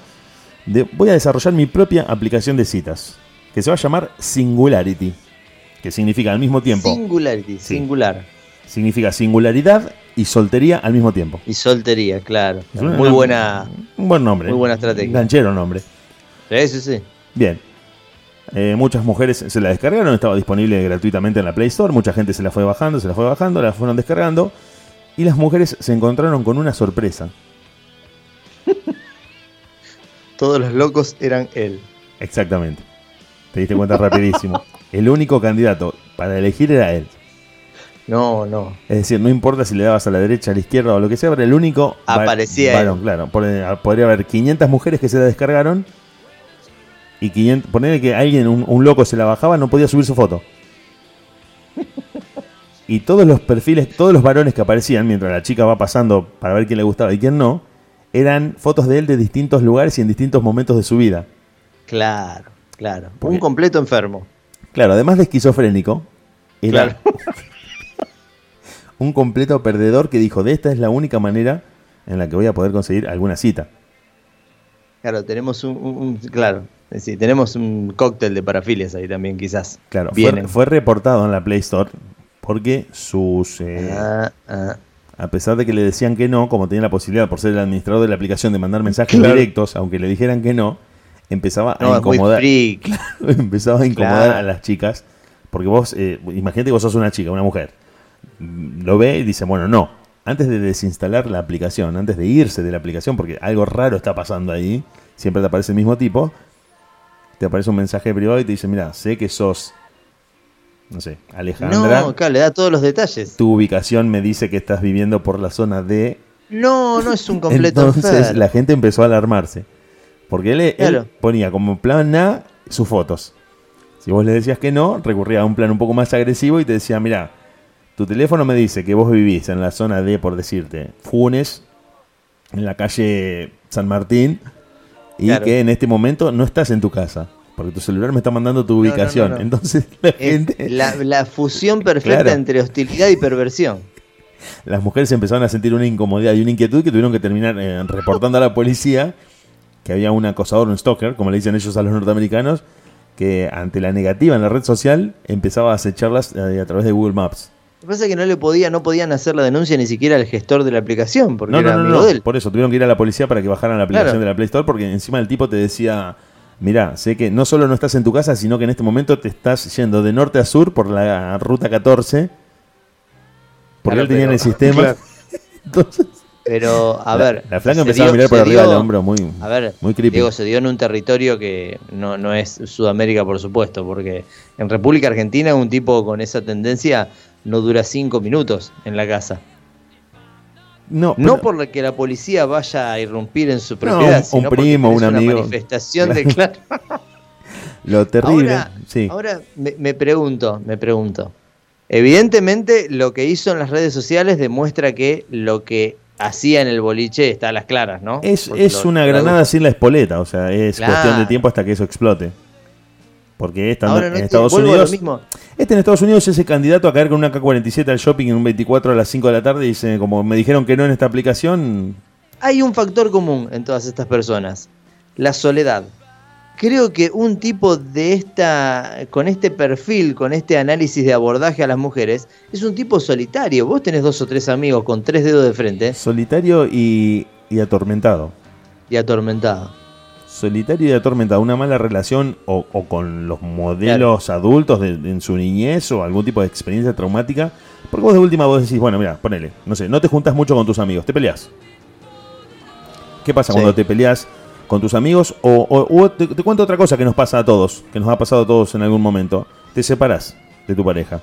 [SPEAKER 2] de, voy a desarrollar mi propia aplicación de citas, que se va a llamar Singularity, que significa al mismo tiempo...
[SPEAKER 1] Singularity, singular.
[SPEAKER 2] Significa singularidad y soltería al mismo tiempo.
[SPEAKER 1] Y soltería, claro. muy buena.
[SPEAKER 2] Un buen nombre.
[SPEAKER 1] Muy buena estrategia.
[SPEAKER 2] Ganchero nombre.
[SPEAKER 1] Sí, sí, sí.
[SPEAKER 2] Bien. Eh, muchas mujeres se la descargaron, estaba disponible gratuitamente en la Play Store. Mucha gente se la fue bajando, se la fue bajando, la fueron descargando. Y las mujeres se encontraron con una sorpresa. [LAUGHS]
[SPEAKER 1] Todos los locos eran él.
[SPEAKER 2] Exactamente. Te diste cuenta rapidísimo. [LAUGHS] El único candidato para elegir era él.
[SPEAKER 1] No, no.
[SPEAKER 2] Es decir, no importa si le dabas a la derecha, a la izquierda o lo que sea, pero el único.
[SPEAKER 1] Aparecía.
[SPEAKER 2] Varón, claro. Podría haber 500 mujeres que se la descargaron. Y 500, ponerle que alguien, un, loco se la bajaba, no podía subir su foto. Y todos los perfiles, todos los varones que aparecían mientras la chica va pasando para ver quién le gustaba y quién no, eran fotos de él de distintos lugares y en distintos momentos de su vida.
[SPEAKER 1] Claro, claro. un completo enfermo.
[SPEAKER 2] Claro, además de esquizofrénico, era, claro. [LAUGHS] un completo perdedor que dijo, de esta es la única manera en la que voy a poder conseguir alguna cita.
[SPEAKER 1] Claro, tenemos un, claro, decir, tenemos un cóctel de parafilias ahí también, quizás.
[SPEAKER 2] Claro, fue, fue, reportado en la Play Store porque sus... Eh, ah, ah. A pesar de que le decían que no, como tenía la posibilidad por ser el administrador de la aplicación de mandar mensajes directos, aunque le dijeran que no, empezaba a incomodar. [LAUGHS] empezaba a incomodar a las chicas. Porque vos, eh, imagínate que vos sos una chica, una mujer lo ve y dice, bueno, no, antes de desinstalar la aplicación, antes de irse de la aplicación, porque algo raro está pasando ahí, siempre te aparece el mismo tipo, te aparece un mensaje privado y te dice, mira, sé que sos, no sé, Alejandra.
[SPEAKER 1] No, claro, le da todos los detalles.
[SPEAKER 2] Tu ubicación me dice que estás viviendo por la zona de...
[SPEAKER 1] No, no es un completo
[SPEAKER 2] Entonces la gente empezó a alarmarse. Porque él, ponía como plan A sus fotos. Si vos le decías que no, recurría a un plan un poco más agresivo y te decía, mira, tu teléfono me dice que vos vivís en la zona de, por decirte, Funes, en la calle San Martín, y que en este momento no estás en tu casa. porque tu celular me está mandando tu ubicación. Entonces [LAUGHS]
[SPEAKER 1] la gente... La, fusión perfecta entre hostilidad y perversión. [LAUGHS]
[SPEAKER 2] Las mujeres empezaron a sentir una incomodidad y una inquietud que tuvieron que terminar eh, reportando a la policía que había un acosador, un stalker, como le dicen ellos a los norteamericanos, que ante la negativa en la red social empezaba a acecharlas eh, a través de Google Maps.
[SPEAKER 1] Lo que pasa es que no le podía, no podían hacer la denuncia ni siquiera al gestor de la aplicación, porque era amigo de él.
[SPEAKER 2] Por eso tuvieron que ir a la policía para que bajaran la aplicación de la Play Store, porque encima el tipo te decía, mira, sé que no solo no estás en tu casa, sino que en este momento te estás yendo de norte a sur por la ruta 14, porque él tenía en el sistema. [LAUGHS]
[SPEAKER 1] Entonces, pero, a ver.
[SPEAKER 2] La flaca empezaba a mirar por arriba del hombro, muy,
[SPEAKER 1] a ver, muy creepy. Digo, se dio en un territorio que no, no es Sudamérica, por supuesto, porque en República Argentina un tipo con esa tendencia no dura cinco minutos en la casa. No, no por que la policía vaya a irrumpir en su propiedad,
[SPEAKER 2] un, sino un primo, un amigo.
[SPEAKER 1] Una manifestación de [LAUGHS] claro.
[SPEAKER 2] lo terrible. Ahora, sí.
[SPEAKER 1] ahora me, me pregunto, me pregunto. Evidentemente, lo que hizo en las redes sociales demuestra que lo que hacía en el boliche está a las claras, ¿no?
[SPEAKER 2] Es, es una granada sin la espoleta, o sea, es cuestión de tiempo hasta que eso explote. Porque esta en Estados Unidos. Este en Estados Unidos es el candidato a caer con una K-47 al shopping en un 24 a las 5 de la tarde y dice, como me dijeron que no en esta aplicación.
[SPEAKER 1] Hay un factor común en todas estas personas: la soledad creo que un tipo de esta, con este perfil, con este análisis de abordaje a las mujeres, es un tipo solitario. Vos tenés dos o tres amigos con tres dedos de frente.
[SPEAKER 2] Solitario y, atormentado.
[SPEAKER 1] Y atormentado.
[SPEAKER 2] Solitario y atormentado. Una mala relación o, con los modelos adultos de, en su niñez o algún tipo de experiencia traumática. Porque vos de última vos decís, bueno, mira, ponele, no sé, no te juntas mucho con tus amigos, te peleas. ¿Qué pasa cuando te peleas? con tus amigos o, te, cuento otra cosa que nos pasa a todos, que nos ha pasado a todos en algún momento. Te separas de tu pareja.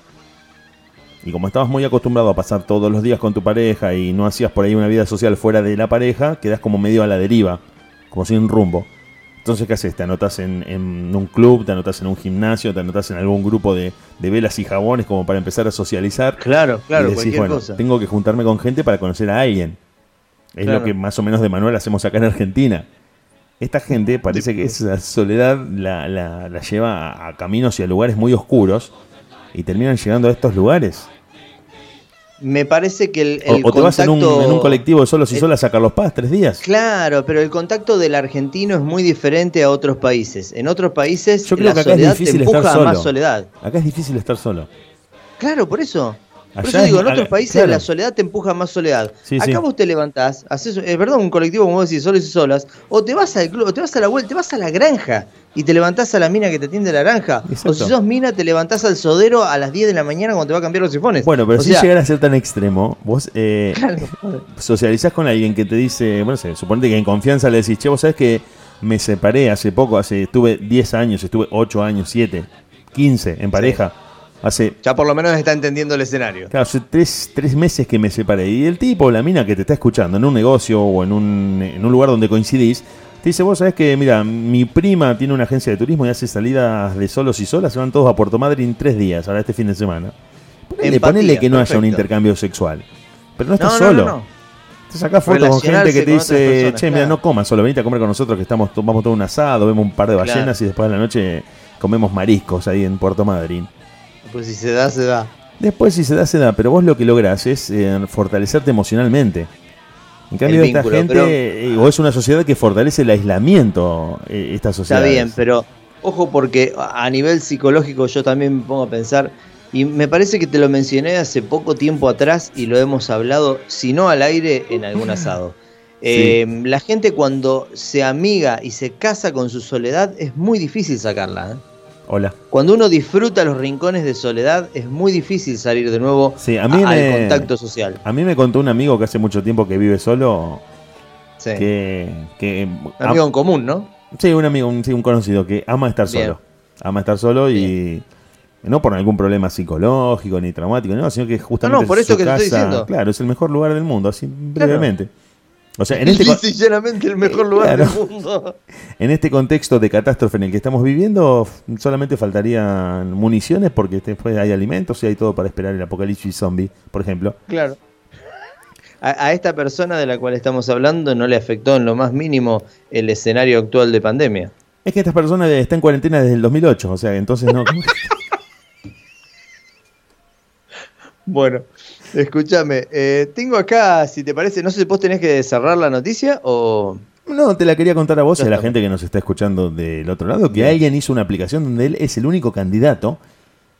[SPEAKER 2] Y como estabas muy acostumbrado a pasar todos los días con tu pareja y no hacías por ahí una vida social fuera de la pareja, quedas como medio a la deriva, como sin rumbo. Entonces, ¿qué haces? Te anotas en, un club, te anotas en un gimnasio, te anotas en algún grupo de, velas y jabones como para empezar a socializar.
[SPEAKER 1] Claro, claro, y decís, bueno,
[SPEAKER 2] tengo que juntarme con gente para conocer a alguien. Es lo que más o menos de manual hacemos acá en Argentina. Esta gente parece que esa soledad la, la, lleva a, caminos y a lugares muy oscuros y terminan llegando a estos lugares.
[SPEAKER 1] Me parece que el,
[SPEAKER 2] o, te vas en un, colectivo de solos y solas a Carlos Paz tres días.
[SPEAKER 1] Claro, pero el contacto del argentino es muy diferente a otros países. En otros países Yo creo que acá es difícil estar solo. más soledad.
[SPEAKER 2] Acá es difícil estar solo.
[SPEAKER 1] Claro, por eso. Por eso digo, en otros países la soledad te empuja más soledad. Acá vos te levantás, haces, es verdad, un colectivo, como vos decís, solos y solas, o te vas al club, o te vas a la vuelta, te vas a la granja y te levantás a la mina que te tiende la granja. O si sos mina, te levantás al sodero a las 10 de la mañana cuando te va a cambiar los sifones.
[SPEAKER 2] Bueno, pero si llegar a ser tan extremo, vos eh, [LAUGHS] socializás con alguien que te dice, bueno, sé, suponete que en confianza le decís, che, vos sabés que me separé hace poco, hace estuve 10 años, estuve 8 años, 7, 15 en pareja. Hace,
[SPEAKER 1] ya por lo menos está entendiendo el escenario.
[SPEAKER 2] Claro, hace tres, tres, meses que me separé. Y el tipo, la mina que te está escuchando en un negocio o en un, en un lugar donde coincidís, te dice, vos sabés que, mira, mi prima tiene una agencia de turismo y hace salidas de solos y solas, se van todos a Puerto Madryn tres días, ahora este fin de semana. Ponele, que no haya un intercambio sexual. Pero no estás solo. No, te sacás fotos con gente que te dice, che, mira, no comas solo, venite a comer con nosotros que estamos, vamos todo un asado, vemos un par de ballenas y después de la noche comemos mariscos ahí en Puerto Madryn.
[SPEAKER 1] Pues si se da, se da.
[SPEAKER 2] Después si se da, se da, pero vos lo que lográs es eh, fortalecerte emocionalmente. En cambio, esta gente, eh, o es una sociedad que fortalece el aislamiento, eh, esta sociedad.
[SPEAKER 1] Está bien, pero ojo porque a nivel psicológico yo también me pongo a pensar, y me parece que te lo mencioné hace poco tiempo atrás y lo hemos hablado, si no al aire, en algún asado. [LAUGHS] la gente cuando se amiga y se casa con su soledad es muy difícil sacarla. ¿eh?
[SPEAKER 2] Hola.
[SPEAKER 1] Cuando uno disfruta los rincones de soledad, es muy difícil salir de nuevo al contacto social.
[SPEAKER 2] A mí me contó un amigo que hace mucho tiempo que vive solo. Sí. Que,
[SPEAKER 1] un amigo en común, ¿no?
[SPEAKER 2] Sí, un amigo, un, un conocido que ama estar solo. Ama estar solo y. No por algún problema psicológico ni traumático, no, sino que justamente.
[SPEAKER 1] No, por eso que te estoy diciendo.
[SPEAKER 2] Claro, es el mejor lugar del mundo, así brevemente.
[SPEAKER 1] O sea, en este sinceramente el mejor lugar del mundo. [LAUGHS]
[SPEAKER 2] En este contexto de catástrofe en el que estamos viviendo, solamente faltarían municiones porque después hay alimentos y hay todo para esperar el apocalipsis zombie, por ejemplo.
[SPEAKER 1] Claro. A, esta persona de la cual estamos hablando no le afectó en lo más mínimo el escenario actual de pandemia.
[SPEAKER 2] Es que esta persona está en cuarentena desde el 2008, o sea, entonces no. [LAUGHS]
[SPEAKER 1] bueno, escúchame, eh, tengo acá, si te parece, no sé si vos tenés que cerrar la noticia o...
[SPEAKER 2] No, te la quería contar a vos y a la gente que nos está escuchando del otro lado, que alguien hizo una aplicación donde él es el único candidato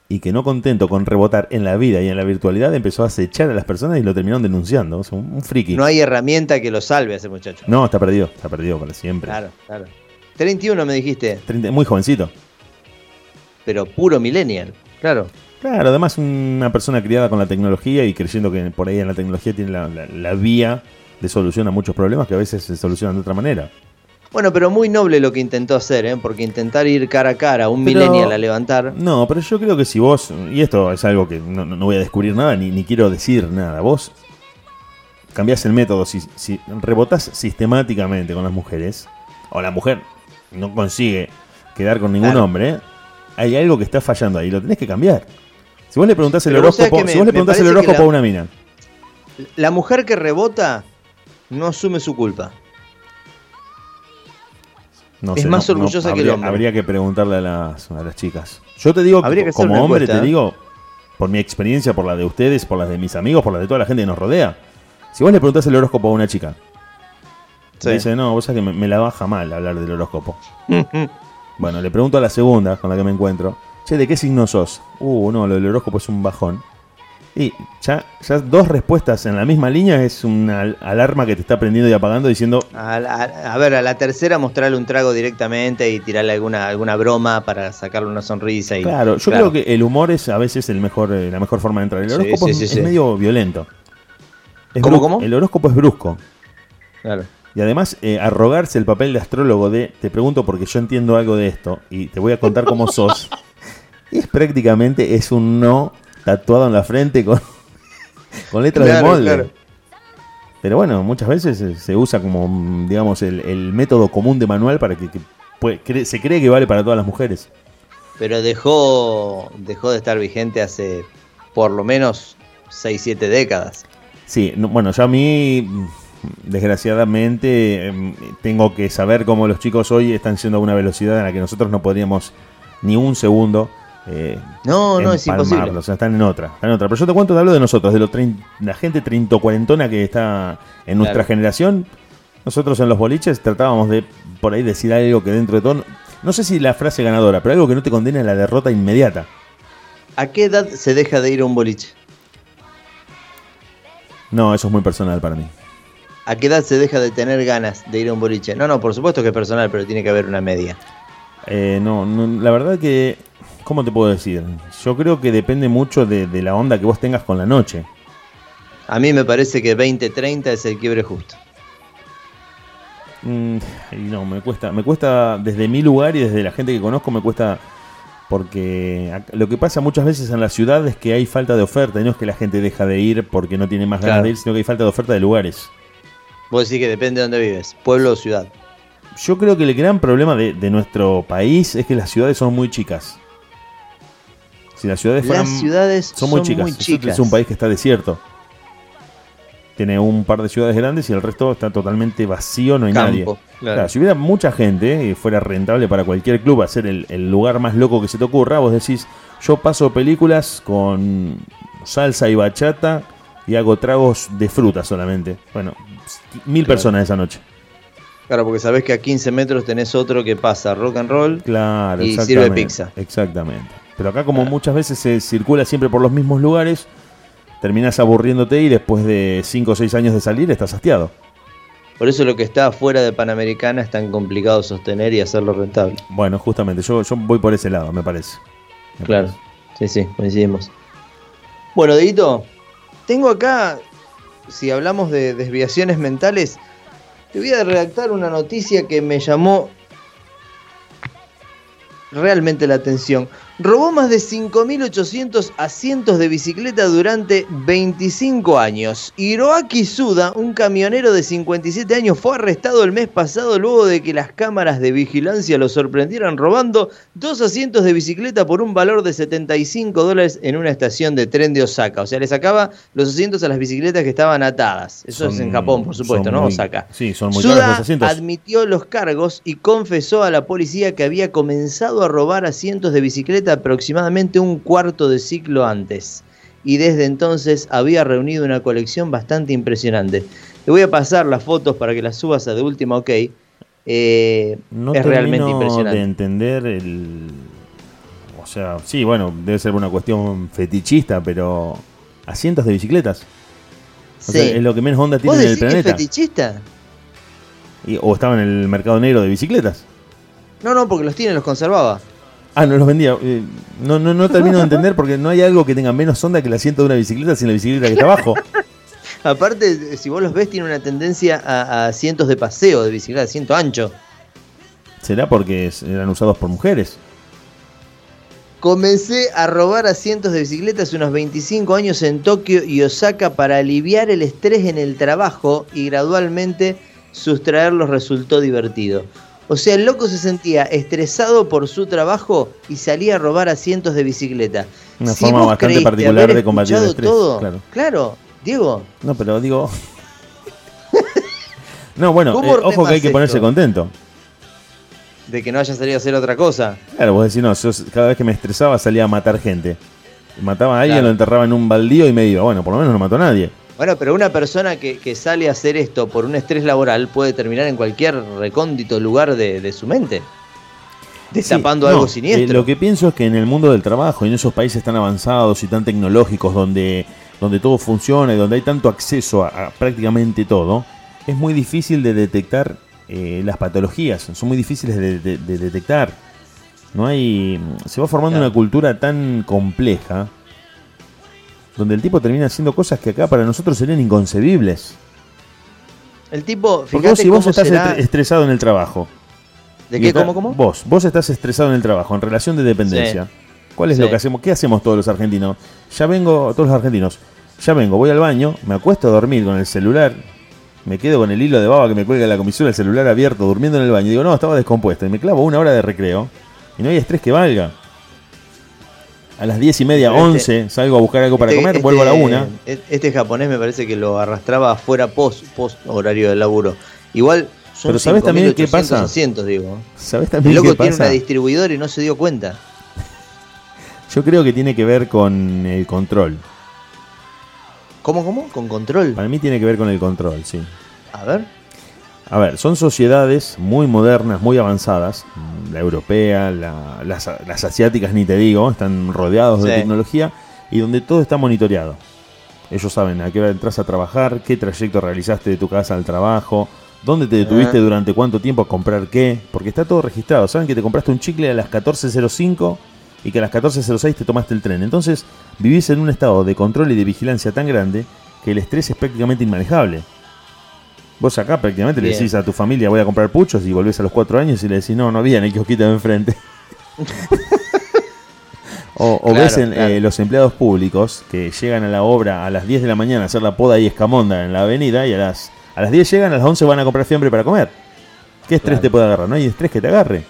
[SPEAKER 2] y que no contento con rebotar en la vida y en la virtualidad empezó a acechar a las personas y lo terminaron denunciando. O un, friki.
[SPEAKER 1] No hay herramienta que lo salve a ese muchacho.
[SPEAKER 2] No, está perdido, está perdido para siempre.
[SPEAKER 1] Claro, claro. 31 me dijiste.
[SPEAKER 2] muy jovencito.
[SPEAKER 1] Pero puro millennial, claro.
[SPEAKER 2] Claro, además una persona criada con la tecnología y creyendo que por ahí en la tecnología tiene la, vía de solución a muchos problemas que a veces se solucionan de otra manera.
[SPEAKER 1] Bueno, pero muy noble lo que intentó hacer, ¿eh? porque intentar ir cara a cara a un millennial a levantar.
[SPEAKER 2] No, pero yo creo que si vos, y esto es algo que no, voy a descubrir nada, ni, ni, quiero decir nada, vos cambiás el método, si, si rebotás sistemáticamente con las mujeres, o la mujer no consigue quedar con ningún hombre, hay algo que está fallando ahí, lo tenés que cambiar. Si vos le preguntás el horóscopo, si vos le preguntás el horóscopo a una mina.
[SPEAKER 1] La mujer que rebota no asume su culpa. es más orgullosa que el hombre.
[SPEAKER 2] Habría que preguntarle a las, a las chicas. Yo te digo, como hombre, te ¿eh? digo, por mi experiencia, por la de ustedes, por las de mis amigos, por la de toda la gente que nos rodea. Si vos le preguntás el horóscopo a una chica, Dice, no, vos sabés que me, la baja mal hablar del horóscopo. [LAUGHS] bueno, le pregunto a la segunda con la que me encuentro. Che, ¿de qué signo sos? Uh, no, lo del horóscopo es un bajón. Y ya, ya dos respuestas en la misma línea es una alarma que te está prendiendo y apagando diciendo...
[SPEAKER 1] A, ver, a la tercera mostrarle un trago directamente y tirarle alguna, alguna broma para sacarle una sonrisa. Y,
[SPEAKER 2] claro, yo creo que el humor es a veces el mejor, eh, la mejor forma de entrar. El horóscopo es, medio violento.
[SPEAKER 1] ¿Cómo, cómo?
[SPEAKER 2] El horóscopo es brusco.
[SPEAKER 1] Claro.
[SPEAKER 2] Y además, eh, arrogarse el papel de astrólogo de te pregunto porque yo entiendo algo de esto y te voy a contar cómo sos. [LAUGHS] es prácticamente es un no tatuado en la frente con, [LAUGHS] con letras de molde. Pero bueno, muchas veces se usa como, digamos, el, método común de manual para que, se cree que vale para todas las mujeres.
[SPEAKER 1] Pero dejó, dejó de estar vigente hace por lo menos 6, 7 décadas.
[SPEAKER 2] Sí, bueno, ya a mí desgraciadamente em, tengo que saber cómo los chicos hoy están siendo a una velocidad en la que nosotros no podríamos ni un segundo
[SPEAKER 1] eh, no, no es imposible. O
[SPEAKER 2] sea, están en otra, en otra. Pero yo te cuento, te hablo de nosotros, de los la gente trinto cuarentona que está en nuestra generación. Nosotros en los boliches tratábamos de por ahí decir algo que dentro de todo, no sé si la frase ganadora, pero algo que no te condena a la derrota inmediata.
[SPEAKER 1] ¿A qué edad se deja de ir a un boliche?
[SPEAKER 2] No, eso es muy personal para mí.
[SPEAKER 1] ¿A qué edad se deja de tener ganas de ir a un boliche? No, no, por supuesto que es personal, pero tiene que haber una media.
[SPEAKER 2] Eh, no, la verdad que, ¿cómo te puedo decir? Yo creo que depende mucho de, la onda que vos tengas con la noche.
[SPEAKER 1] A mí me parece que 20-30 es el quiebre justo.
[SPEAKER 2] Mm, no, me cuesta, me cuesta desde mi lugar y desde la gente que conozco me cuesta porque lo que pasa muchas veces en la ciudad es que hay falta de oferta y no es que la gente deja de ir porque no tiene más ganas de ir, sino que hay falta de oferta de lugares.
[SPEAKER 1] Vos decís que depende de dónde vives, pueblo o ciudad.
[SPEAKER 2] Yo creo que el gran problema de, nuestro país es que las ciudades son muy chicas. Si las ciudades
[SPEAKER 1] fueran, las ciudades son muy chicas.
[SPEAKER 2] Es un país que está desierto. Tiene un par de ciudades grandes y el resto está totalmente vacío, no hay nadie. si hubiera mucha gente y fuera rentable para cualquier club hacer el, el lugar más loco que se te ocurra, vos decís, yo paso películas con salsa y bachata y hago tragos de fruta solamente. Bueno, mil personas esa noche.
[SPEAKER 1] Claro, porque sabés que a 15 metros tenés otro que pasa rock and roll
[SPEAKER 2] claro,
[SPEAKER 1] y sirve pizza.
[SPEAKER 2] Exactamente. Pero acá como muchas veces se circula siempre por los mismos lugares, terminás aburriéndote y después de 5 o 6 años de salir estás hastiado.
[SPEAKER 1] Por eso lo que está fuera de Panamericana es tan complicado sostener y hacerlo rentable.
[SPEAKER 2] Bueno, justamente, yo, yo voy por ese lado, me parece.
[SPEAKER 1] claro, sí, sí, coincidimos. Bueno, Dedito, tengo acá si hablamos de desviaciones mentales, te voy a redactar una noticia que me llamó realmente la atención. Robó más de 5.800 asientos de bicicleta durante 25 años. Hiroaki Suda, un camionero de 57 años, fue arrestado el mes pasado luego de que las cámaras de vigilancia lo sorprendieran robando dos asientos de bicicleta por un valor de 75 dólares en una estación de tren de Osaka. O sea, le sacaba los asientos a las bicicletas que estaban atadas. Eso es en Japón, por supuesto, ¿no? Osaka.
[SPEAKER 2] Sí, son muy Suda los asientos.
[SPEAKER 1] admitió los cargos y confesó a la policía que había comenzado a robar asientos de bicicleta aproximadamente un cuarto de ciclo antes y desde entonces había reunido una colección bastante impresionante. Te voy a pasar las fotos para que las subas a de última ok.
[SPEAKER 2] Eh, no es realmente impresionante. de entender el... O sea, sí, bueno, debe ser una cuestión fetichista, pero asientos de bicicletas. es lo que menos onda tiene en el planeta.
[SPEAKER 1] Es fetichista?
[SPEAKER 2] ¿O estaba en el mercado negro de bicicletas?
[SPEAKER 1] No, no, porque los tiene, los conservaba.
[SPEAKER 2] Ah, no los vendía. Eh, no, no, no termino de entender porque no hay algo que tenga menos onda que el asiento de una bicicleta sin la bicicleta que está abajo. [LAUGHS]
[SPEAKER 1] Aparte, si vos los ves, tiene una tendencia a, asientos de paseo de bicicleta, asiento ancho.
[SPEAKER 2] ¿Será porque eran usados por mujeres?
[SPEAKER 1] Comencé a robar asientos de bicicleta hace unos 25 años en Tokio y Osaka para aliviar el estrés en el trabajo y gradualmente sustraerlos resultó divertido. O sea, el loco se sentía estresado por su trabajo y salía a robar asientos de bicicleta.
[SPEAKER 2] Una forma bastante particular de combatir el estrés. Todo,
[SPEAKER 1] claro. Diego.
[SPEAKER 2] No, pero digo. [LAUGHS] no, bueno, eh, ojo que hay que ponerse contento.
[SPEAKER 1] De que no haya salido a hacer otra cosa.
[SPEAKER 2] Claro, vos decís, no, yo cada vez que me estresaba salía a matar gente. Mataba a alguien, lo enterraba en un baldío y me iba. Bueno, por lo menos no mató a nadie.
[SPEAKER 1] Bueno, pero una persona que, sale a hacer esto por un estrés laboral puede terminar en cualquier recóndito lugar de, su mente, destapando algo eh, siniestro.
[SPEAKER 2] lo que pienso es que en el mundo del trabajo, en esos países tan avanzados y tan tecnológicos, donde, donde todo funciona y donde hay tanto acceso a, prácticamente todo, es muy difícil de detectar eh, las patologías, son muy difíciles de, detectar. No hay, se va formando una cultura tan compleja donde el tipo termina haciendo cosas que acá para nosotros serían inconcebibles.
[SPEAKER 1] El tipo,
[SPEAKER 2] fíjate vos, si vos estás estresado en el trabajo.
[SPEAKER 1] ¿De qué? ¿Cómo, cómo?
[SPEAKER 2] Vos, vos estás estresado en el trabajo, en relación de dependencia. ¿Cuál es lo que hacemos? ¿Qué hacemos todos los argentinos? Ya vengo, todos los argentinos, ya vengo, voy al baño, me acuesto a dormir con el celular, me quedo con el hilo de baba que me cuelga la comisura del celular abierto, durmiendo en el baño. Digo, no, estaba descompuesto. Y me clavo una hora de recreo y no hay estrés que valga a las diez y media, este- once, salgo a buscar algo para este- comer, vuelvo a la este- una.
[SPEAKER 1] Este japonés me parece que lo arrastraba afuera post, post horario del laburo. Igual son
[SPEAKER 2] Pero ¿sabes también qué pasa?
[SPEAKER 1] digo.
[SPEAKER 2] ¿Sabes también
[SPEAKER 1] El
[SPEAKER 2] loco
[SPEAKER 1] tiene una distribuidora y no se dio cuenta. [LAUGHS]
[SPEAKER 2] Yo creo que tiene que ver con el control.
[SPEAKER 1] ¿Cómo, cómo? ¿Con control?
[SPEAKER 2] Para mí tiene que ver con el control, sí.
[SPEAKER 1] A ver.
[SPEAKER 2] A ver, son sociedades muy modernas, muy avanzadas. La europea, las, asiáticas, ni te digo, están rodeados de tecnología y donde todo está monitoreado. Ellos saben a qué hora entras a trabajar, qué trayecto realizaste de tu casa al trabajo, dónde te detuviste durante cuánto tiempo a comprar qué, porque está todo registrado. Saben que te compraste un chicle a las 14.05 y que a las 14.06 te tomaste el tren. Entonces vivís en un estado de control y de vigilancia tan grande que el estrés es prácticamente inmanejable. Vos acá prácticamente le decís a tu familia voy a comprar puchos y volvés a los cuatro años y le decís no, no había en el kiosquito de enfrente. [LAUGHS] o, ves en, eh, los empleados públicos que llegan a la obra a las 10 de la mañana a hacer la poda y escamonda en la avenida y a las, a las 10 llegan, a las 11 van a comprar fiambre para comer. ¿Qué estrés te puede agarrar? No hay estrés que te agarre.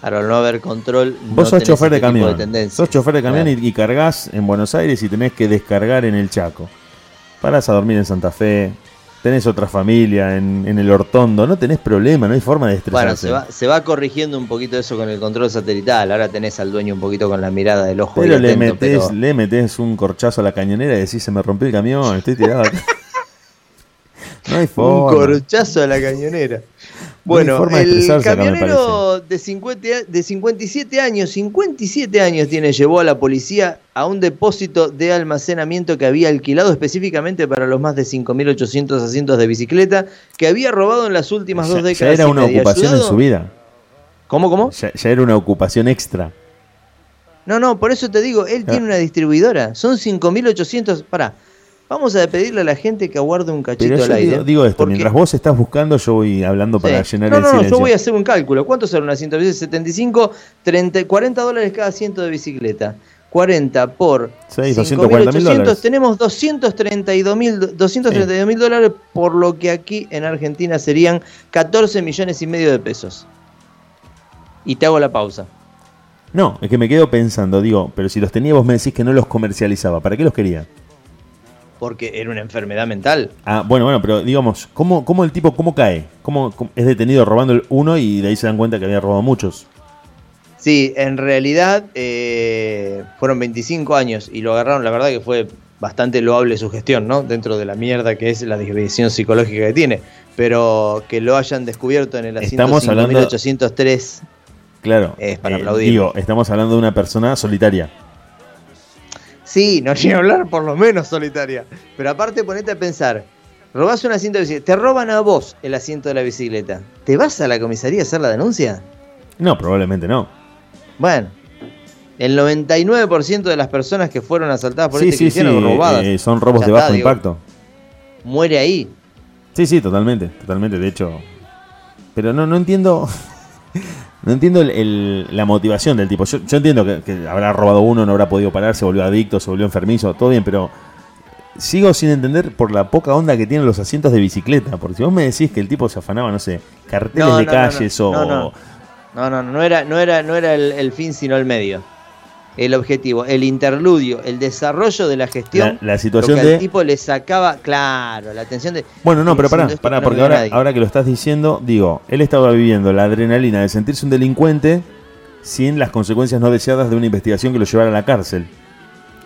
[SPEAKER 1] Claro, no haber control.
[SPEAKER 2] Vos sos chofer de camión. sos chofer de camión y, y, cargas en Buenos Aires y tenés que descargar en el Chaco. Parás a dormir en Santa Fe, tenés otra familia en, el Hortondo, no tenés problema, no hay forma de estresarse.
[SPEAKER 1] Bueno, se va, corrigiendo un poquito eso con el control satelital, ahora tenés al dueño un poquito con la mirada del ojo.
[SPEAKER 2] Pero, le, metés, le metés un corchazo a la cañonera y decís, se me rompió el camión, estoy tirado [LAUGHS]
[SPEAKER 1] no hay forma. Un corchazo a la cañonera. Bueno, el camionero de, 50, de 57 años, 57 años tiene, llevó a la policía a un depósito de almacenamiento que había alquilado específicamente para los más de 5.800 asientos de bicicleta que había robado en las últimas dos décadas.
[SPEAKER 2] Ya era una ocupación en su vida.
[SPEAKER 1] ¿Cómo, cómo?
[SPEAKER 2] Ya, era una ocupación extra.
[SPEAKER 1] No, no, por eso te digo, él tiene una distribuidora. Son 5.800, para, Vamos a pedirle a la gente que aguarde un cachito al aire.
[SPEAKER 2] Digo, esto, mientras vos estás buscando, yo voy hablando para llenar el silencio. No,
[SPEAKER 1] yo voy a hacer un cálculo. ¿Cuánto sale un asiento de bicicleta? 75, 30, 40 dólares cada asiento de bicicleta. 40 por
[SPEAKER 2] 6, 240
[SPEAKER 1] tenemos 232 mil dólares, por lo que aquí en Argentina serían 14 millones y medio de pesos. Y te hago la pausa.
[SPEAKER 2] No, es que me quedo pensando, digo, pero si los tenía vos me decís que no los comercializaba, ¿para qué los quería?
[SPEAKER 1] Porque era una enfermedad mental.
[SPEAKER 2] Ah, bueno, bueno, pero digamos, ¿cómo, cómo el tipo, cómo cae? ¿Cómo, es detenido robando el uno y de ahí se dan cuenta que había robado muchos?
[SPEAKER 1] Sí, en realidad eh, fueron 25 años y lo agarraron, la verdad que fue bastante loable su gestión, ¿no? Dentro de la mierda que es la desviación psicológica que tiene. Pero que lo hayan descubierto en el asiento 5803
[SPEAKER 2] Claro. Es para eh, aplaudir. Digo, estamos hablando de una persona solitaria.
[SPEAKER 1] Sí, no [LAUGHS] llega a hablar por lo menos solitaria. Pero aparte ponete a pensar, robás un asiento de bicicleta, te roban a vos el asiento de la bicicleta. ¿Te vas a la comisaría a hacer la denuncia?
[SPEAKER 2] No, probablemente no.
[SPEAKER 1] Bueno, el 99% de las personas que fueron asaltadas por este sí, robadas.
[SPEAKER 2] Eh, son robos de bajo impacto.
[SPEAKER 1] Muere ahí.
[SPEAKER 2] Sí, sí, totalmente, totalmente. De hecho, pero no, no entiendo. [LAUGHS] No entiendo la motivación del tipo. Yo, entiendo que, habrá robado uno, no habrá podido parar, se volvió adicto, se volvió enfermizo, todo bien, pero sigo sin entender por la poca onda que tienen los asientos de bicicleta. Porque si vos me decís que el tipo se afanaba, no sé, carteles de calles o.
[SPEAKER 1] No, no, no, no, era, no era, no era el fin, sino el medio el objetivo, el interludio, el desarrollo de la gestión.
[SPEAKER 2] La, situación de.
[SPEAKER 1] El tipo le sacaba, claro, la atención de.
[SPEAKER 2] Bueno, no, pero pará, pará, porque ahora, ahora que lo estás diciendo, digo, él estaba viviendo la adrenalina de sentirse un delincuente sin las consecuencias no deseadas de una investigación que lo llevara a la cárcel.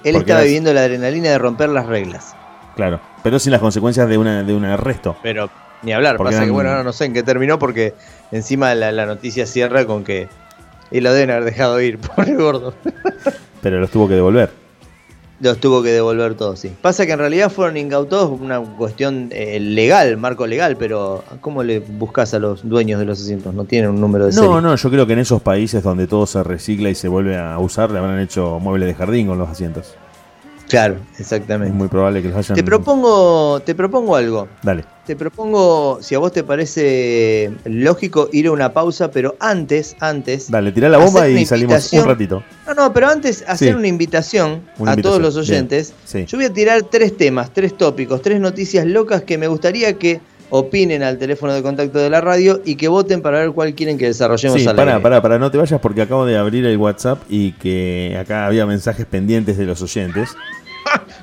[SPEAKER 1] Él estaba viviendo la adrenalina de romper las reglas.
[SPEAKER 2] Claro, pero sin las consecuencias de, una, de un arresto.
[SPEAKER 1] Pero ni hablar, pasa que bueno, ahora no sé en qué terminó porque encima la, la noticia cierra con que y lo deben haber dejado ir, [LAUGHS] pobre gordo.
[SPEAKER 2] Pero los tuvo que devolver.
[SPEAKER 1] Los tuvo que devolver todos, sí. Pasa que en realidad fueron incautados por una cuestión eh, legal, marco legal, pero ¿cómo le buscas a los dueños de los asientos? No tienen un número de
[SPEAKER 2] No, no, yo creo que en esos países donde todo se recicla y se vuelve a usar, le habrán hecho muebles de jardín con los asientos.
[SPEAKER 1] Claro, exactamente.
[SPEAKER 2] Es muy probable que los hayan.
[SPEAKER 1] Te propongo, te propongo algo.
[SPEAKER 2] Dale.
[SPEAKER 1] Te propongo, si a vos te parece lógico, ir a una pausa, pero antes, antes.
[SPEAKER 2] Dale, tirá la bomba y salimos un ratito.
[SPEAKER 1] No, no, pero antes hacer una, invitación a todos los oyentes. Yo voy a tirar tres temas, tres tópicos, tres noticias locas que me gustaría que opinen al teléfono de contacto de la radio y que voten para ver cuál quieren que desarrollemos
[SPEAKER 2] sí, para, para, para, no te vayas porque acabo de abrir el WhatsApp y que acá había mensajes pendientes de los oyentes.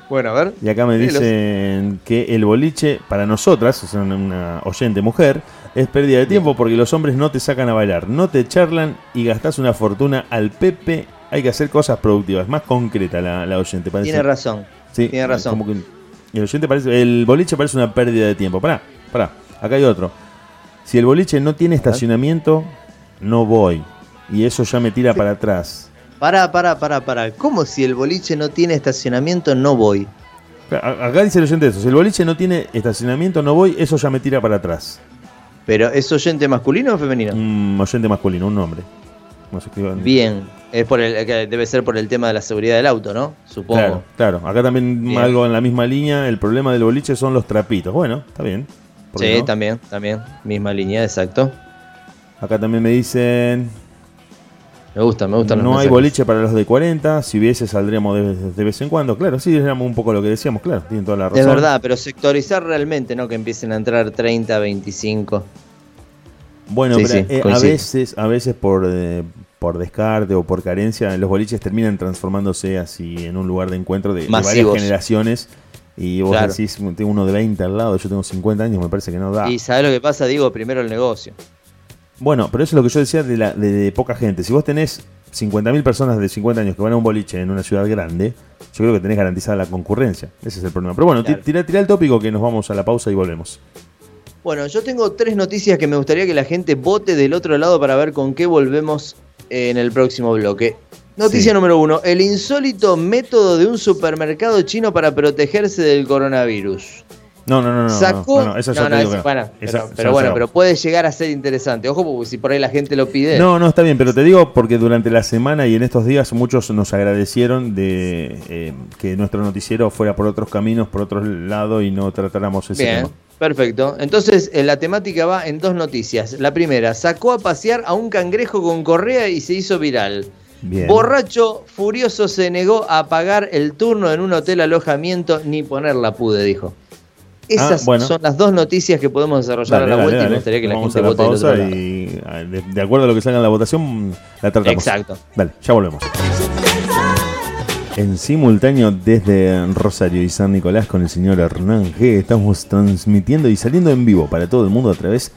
[SPEAKER 1] Bueno, a ver.
[SPEAKER 2] Y acá me dicen que el boliche, para nosotras, es una oyente mujer, es pérdida de tiempo porque los hombres no te sacan a bailar, no te charlan y gastas una fortuna al Pepe. Hay que hacer cosas productivas, más concreta la, oyente.
[SPEAKER 1] Parece. Tiene razón.
[SPEAKER 2] Sí,
[SPEAKER 1] tiene razón.
[SPEAKER 2] el oyente parece, el boliche parece una pérdida de tiempo. Pará, pará, acá hay otro. Si el boliche no tiene estacionamiento, no voy. Y eso ya me tira para atrás.
[SPEAKER 1] Pará, pará, pará, pará. ¿Cómo si el boliche no tiene estacionamiento, no voy?
[SPEAKER 2] Acá dice el oyente eso. Si el boliche no tiene estacionamiento, no voy, eso ya me tira para atrás.
[SPEAKER 1] ¿Pero es oyente masculino o femenino?
[SPEAKER 2] Un oyente masculino, un hombre.
[SPEAKER 1] Bien. Es por el, debe ser por el tema de la seguridad del auto, ¿no? Supongo.
[SPEAKER 2] Claro, claro. Acá también algo en la misma línea. El problema del boliche son los trapitos. Bueno, está bien.
[SPEAKER 1] Sí, también, también. Misma línea, exacto.
[SPEAKER 2] Acá también me dicen
[SPEAKER 1] me gusta, me gusta.
[SPEAKER 2] No hay boliche para los de 40, si hubiese saldríamos de, vez en cuando. Claro, sí, éramos un poco lo que decíamos, claro, tienen toda la razón.
[SPEAKER 1] Es verdad, pero sectorizar realmente, ¿no? Que empiecen a entrar 30, 25.
[SPEAKER 2] Bueno, pero eh, a veces, a veces por, eh, por descarte o por carencia, los boliches terminan transformándose así en un lugar de encuentro de, varias generaciones. Y vos decís, tengo uno de 20 al lado, yo tengo 50 años, me parece que no da.
[SPEAKER 1] Y ¿sabes lo que pasa? Digo, primero el negocio.
[SPEAKER 2] Bueno, pero eso es lo que yo decía de, la, de, poca gente. Si vos tenés 50.000 personas de 50 años que van a un boliche en una ciudad grande, yo creo que tenés garantizada la concurrencia. Ese es el problema. Pero bueno, tira, tira el tópico que nos vamos a la pausa y volvemos.
[SPEAKER 1] Bueno, yo tengo tres noticias que me gustaría que la gente vote del otro lado para ver con qué volvemos en el próximo bloque. Noticia número uno, el insólito método de un supermercado chino para protegerse del coronavirus.
[SPEAKER 2] No, no, no, no.
[SPEAKER 1] Sacó.
[SPEAKER 2] No,
[SPEAKER 1] esa no, no, bueno, pero, bueno, pero puede llegar a ser interesante. Ojo, porque si por ahí la gente lo pide.
[SPEAKER 2] No, no, está bien, pero te digo porque durante la semana y en estos días muchos nos agradecieron de eh, que nuestro noticiero fuera por otros caminos, por otro lado y no tratáramos ese
[SPEAKER 1] bien. Perfecto. Entonces, eh, la temática va en dos noticias. La primera, sacó a pasear a un cangrejo con correa y se hizo viral. Borracho, furioso, se negó a pagar el turno en un hotel alojamiento, ni ponerla pude, dijo. Esas ah, son las dos noticias que podemos desarrollar a la vuelta y me gustaría que la gente vote pausa
[SPEAKER 2] y ah, de, acuerdo a lo que salga en la votación, la tratamos.
[SPEAKER 1] Exacto.
[SPEAKER 2] Dale, ya volvemos. En simultáneo desde Rosario y San Nicolás con el señor Hernán G. Estamos transmitiendo y saliendo en vivo para todo el mundo a través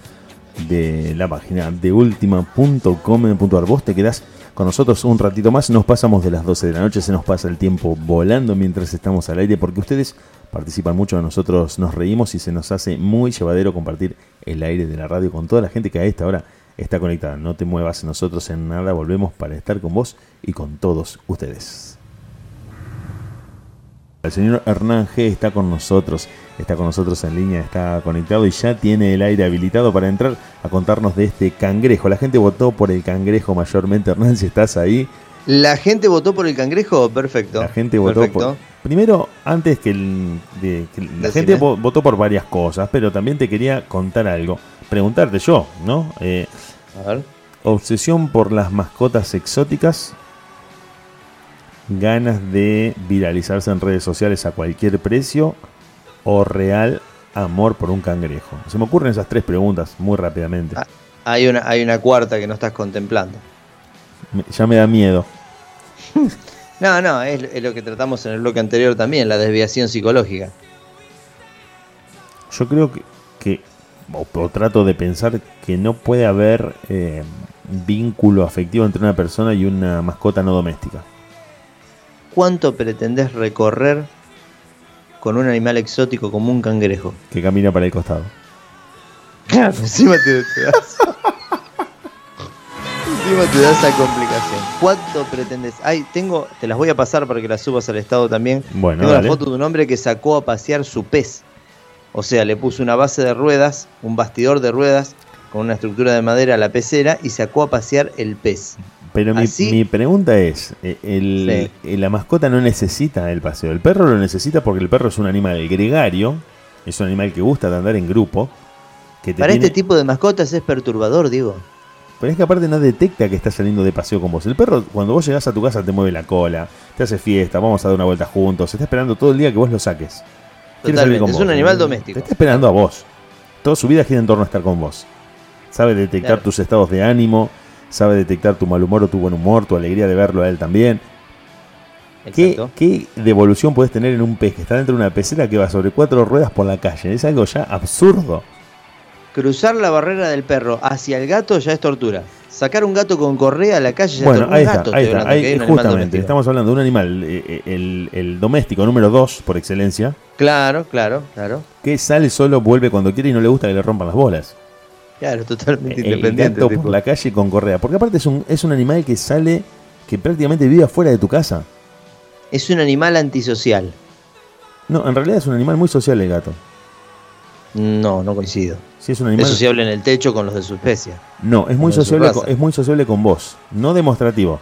[SPEAKER 2] de la página de ultima.com.ar. Vos te quedás con nosotros un ratito más. Nos pasamos de las 12 de la noche, se nos pasa el tiempo volando mientras estamos al aire porque ustedes participan mucho, nosotros nos reímos y se nos hace muy llevadero compartir el aire de la radio con toda la gente que a esta hora está conectada. No te muevas nosotros en nada, volvemos para estar con vos y con todos ustedes. El señor Hernán G está con nosotros, está con nosotros en línea, está conectado y ya tiene el aire habilitado para entrar a contarnos de este cangrejo. La gente votó por el cangrejo mayormente. Hernán, si estás ahí.
[SPEAKER 1] La gente votó por el cangrejo, perfecto.
[SPEAKER 2] La gente votó por Primero, antes que, la gente votó por varias cosas, pero también te quería contar algo. Preguntarte yo, ¿no? Eh, a ver. Obsesión por las mascotas exóticas. Ganas de viralizarse en redes sociales a cualquier precio. O real amor por un cangrejo. Se me ocurren esas tres preguntas muy rápidamente. Ah,
[SPEAKER 1] hay, una, hay una cuarta que no estás contemplando.
[SPEAKER 2] Ya me da miedo. [LAUGHS]
[SPEAKER 1] No, no, es, lo que tratamos en el bloque anterior también, la desviación psicológica.
[SPEAKER 2] Yo creo que, o, trato de pensar que no puede haber eh, vínculo afectivo entre una persona y una mascota no doméstica.
[SPEAKER 1] ¿Cuánto pretendés recorrer con un animal exótico como un cangrejo?
[SPEAKER 2] Que camina para el costado.
[SPEAKER 1] Claro, encima te, te [LAUGHS] da esa complicación. ¿Cuánto pretendes? Ay, tengo, te las voy a pasar para que las subas al estado también.
[SPEAKER 2] Bueno,
[SPEAKER 1] tengo la foto de un hombre que sacó a pasear su pez. O sea, le puso una base de ruedas, un bastidor de ruedas con una estructura de madera a la pecera y sacó a pasear el pez.
[SPEAKER 2] Pero mi, pregunta es, eh, el, eh, la mascota no necesita el paseo, el perro lo necesita porque el perro es un animal gregario, es un animal que gusta de andar en grupo.
[SPEAKER 1] Que Para este tipo de mascotas es perturbador, digo.
[SPEAKER 2] Pero es que aparte no detecta que está saliendo de paseo con vos. El perro, cuando vos llegás a tu casa, te mueve la cola, te hace fiesta, vamos a dar una vuelta juntos, está esperando todo el día que vos lo saques.
[SPEAKER 1] Totalmente, es un animal doméstico.
[SPEAKER 2] Te está esperando a vos. Toda su vida gira en torno a estar con vos. Sabe detectar tus estados de ánimo, sabe detectar tu mal humor o tu buen humor, tu alegría de verlo a él también. ¿Qué, ¿Qué, devolución puedes tener en un pez que está dentro de una pecera que va sobre cuatro ruedas por la calle? Es algo ya absurdo.
[SPEAKER 1] Cruzar la barrera del perro hacia el gato ya es tortura. Sacar un gato con correa a la calle ya
[SPEAKER 2] bueno,
[SPEAKER 1] es
[SPEAKER 2] ahí Está, ahí está, ahí, justamente, estamos hablando de un animal, eh, eh, el, doméstico número 2 por excelencia.
[SPEAKER 1] Claro, claro, claro.
[SPEAKER 2] Que sale solo, vuelve cuando quiere y no le gusta que le rompan las bolas.
[SPEAKER 1] Claro, totalmente independiente. Gato
[SPEAKER 2] por la calle con correa. Porque aparte es un, es un animal que sale, que prácticamente vive afuera de tu casa.
[SPEAKER 1] Es un animal antisocial.
[SPEAKER 2] No, en realidad es un animal muy social el gato.
[SPEAKER 1] No, no coincido.
[SPEAKER 2] Si es un animal.
[SPEAKER 1] Es sociable en el techo con los de su especie.
[SPEAKER 2] No, es muy, sociable con, es muy sociable con vos. No demostrativo.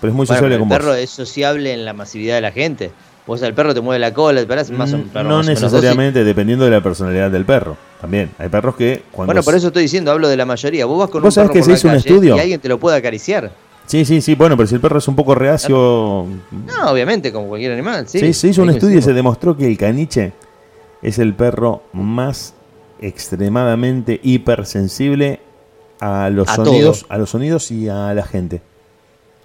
[SPEAKER 2] Pero es muy sociable con
[SPEAKER 1] vos. El perro es sociable en la masividad de la gente. Vos al perro te mueve la cola, te parás más
[SPEAKER 2] o No necesariamente, dependiendo de la personalidad del perro. También. Hay perros que.
[SPEAKER 1] Cuando bueno, por eso estoy diciendo, hablo de la mayoría. Vos vas con
[SPEAKER 2] un
[SPEAKER 1] perro
[SPEAKER 2] que
[SPEAKER 1] por
[SPEAKER 2] se un estudio?
[SPEAKER 1] y alguien te lo puede acariciar.
[SPEAKER 2] Sí, sí, sí, bueno, pero si el perro es un poco reacio.
[SPEAKER 1] No, obviamente, como cualquier animal. Sí,
[SPEAKER 2] sí se hizo un estudio y se demostró que el caniche es el perro más extremadamente hipersensible a los sonidos, a los sonidos y a la gente.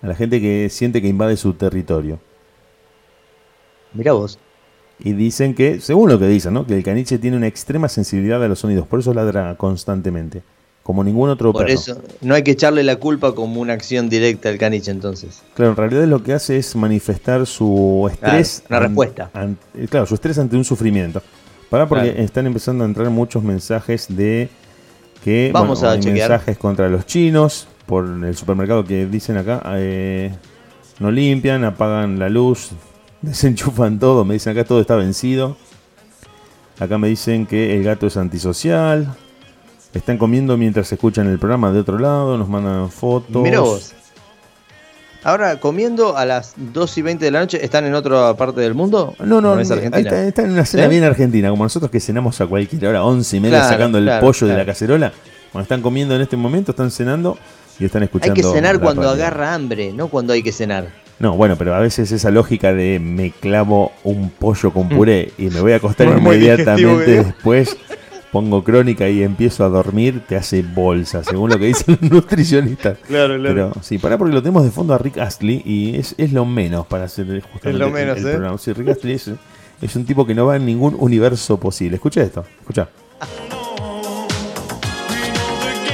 [SPEAKER 2] A la gente que siente que invade su territorio.
[SPEAKER 1] Mira vos.
[SPEAKER 2] Y dicen que, según lo que dicen, ¿no? que el caniche tiene una extrema sensibilidad a los sonidos, por eso ladra constantemente, como ningún otro
[SPEAKER 1] por eso, no hay que echarle la culpa como una acción directa al caniche entonces.
[SPEAKER 2] Claro, en realidad lo que hace es manifestar su estrés.
[SPEAKER 1] una respuesta.
[SPEAKER 2] claro, su estrés ante un sufrimiento. Para porque están empezando a entrar muchos mensajes de que
[SPEAKER 1] Vamos a hay
[SPEAKER 2] mensajes contra los chinos por el supermercado que dicen acá eh, no limpian, apagan la luz, [LAUGHS] desenchufan todo, me dicen acá todo está vencido. Acá me dicen que el gato es antisocial. Están comiendo mientras escuchan el programa de otro lado, nos mandan fotos.
[SPEAKER 1] Mira vos. Ahora, comiendo a las 2 y 20 de la noche, ¿están en otra parte del mundo?
[SPEAKER 2] No, no, no están está, en una cena ¿Eh? bien argentina, como nosotros que cenamos a cualquier hora, 11 y media, sacando el pollo de la cacerola. Cuando están comiendo en este momento, están cenando y están escuchando.
[SPEAKER 1] Hay que cenar cuando agarra hambre, no cuando hay que cenar.
[SPEAKER 2] No, bueno, pero a veces esa lógica de me clavo un pollo con puré y me voy a acostar inmediatamente después pongo crónica y empiezo a dormir, te hace bolsa, según lo que dicen los [LAUGHS] nutricionistas. Claro, claro. Pero sí, para porque lo tenemos de fondo a Rick Astley y es, es lo menos para hacer justamente es lo menos, el, ¿eh? programa. Sí, Rick Astley es, un tipo que no va en ningún universo posible. Escucha esto, escucha.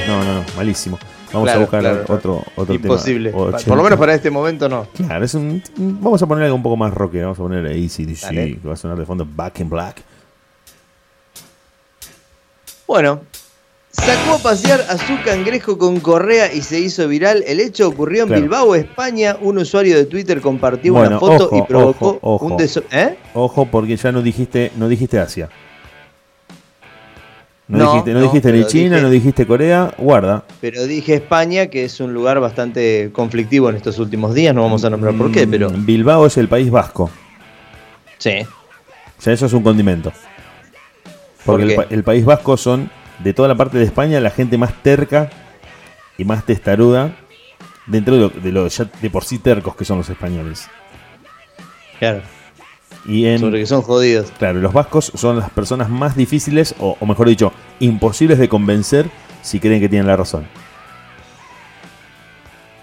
[SPEAKER 2] No, no, no, malísimo. Vamos a buscar otro, otro
[SPEAKER 1] Imposible. Tema. Por lo menos para este momento no.
[SPEAKER 2] Claro, es un, vamos a poner algo un poco más rockero. Vamos a poner ACDC, que va a sonar de fondo Back in Black.
[SPEAKER 1] Bueno, sacó a pasear a su cangrejo con correa y se hizo viral. El hecho ocurrió en Bilbao, España. Un usuario de Twitter compartió una foto y provocó un deso
[SPEAKER 2] ¿Eh? Ojo, porque ya no dijiste, no dijiste Asia. No, dijiste, no, dijiste ni China, no dijiste Corea, guarda.
[SPEAKER 1] Pero dije España, que es un lugar bastante conflictivo en estos últimos días, no vamos a nombrar por qué, pero...
[SPEAKER 2] Mm, Bilbao es el país vasco.
[SPEAKER 1] Sí.
[SPEAKER 2] O sea, eso es un condimento. Porque el, País Vasco son, de toda la parte de España, la gente más terca y más testaruda dentro de lo, de, de por sí tercos que son los españoles.
[SPEAKER 1] Claro. Y en, Sobre que son jodidos.
[SPEAKER 2] Claro, los vascos son las personas más difíciles, o, mejor dicho, imposibles de convencer si creen que tienen la razón.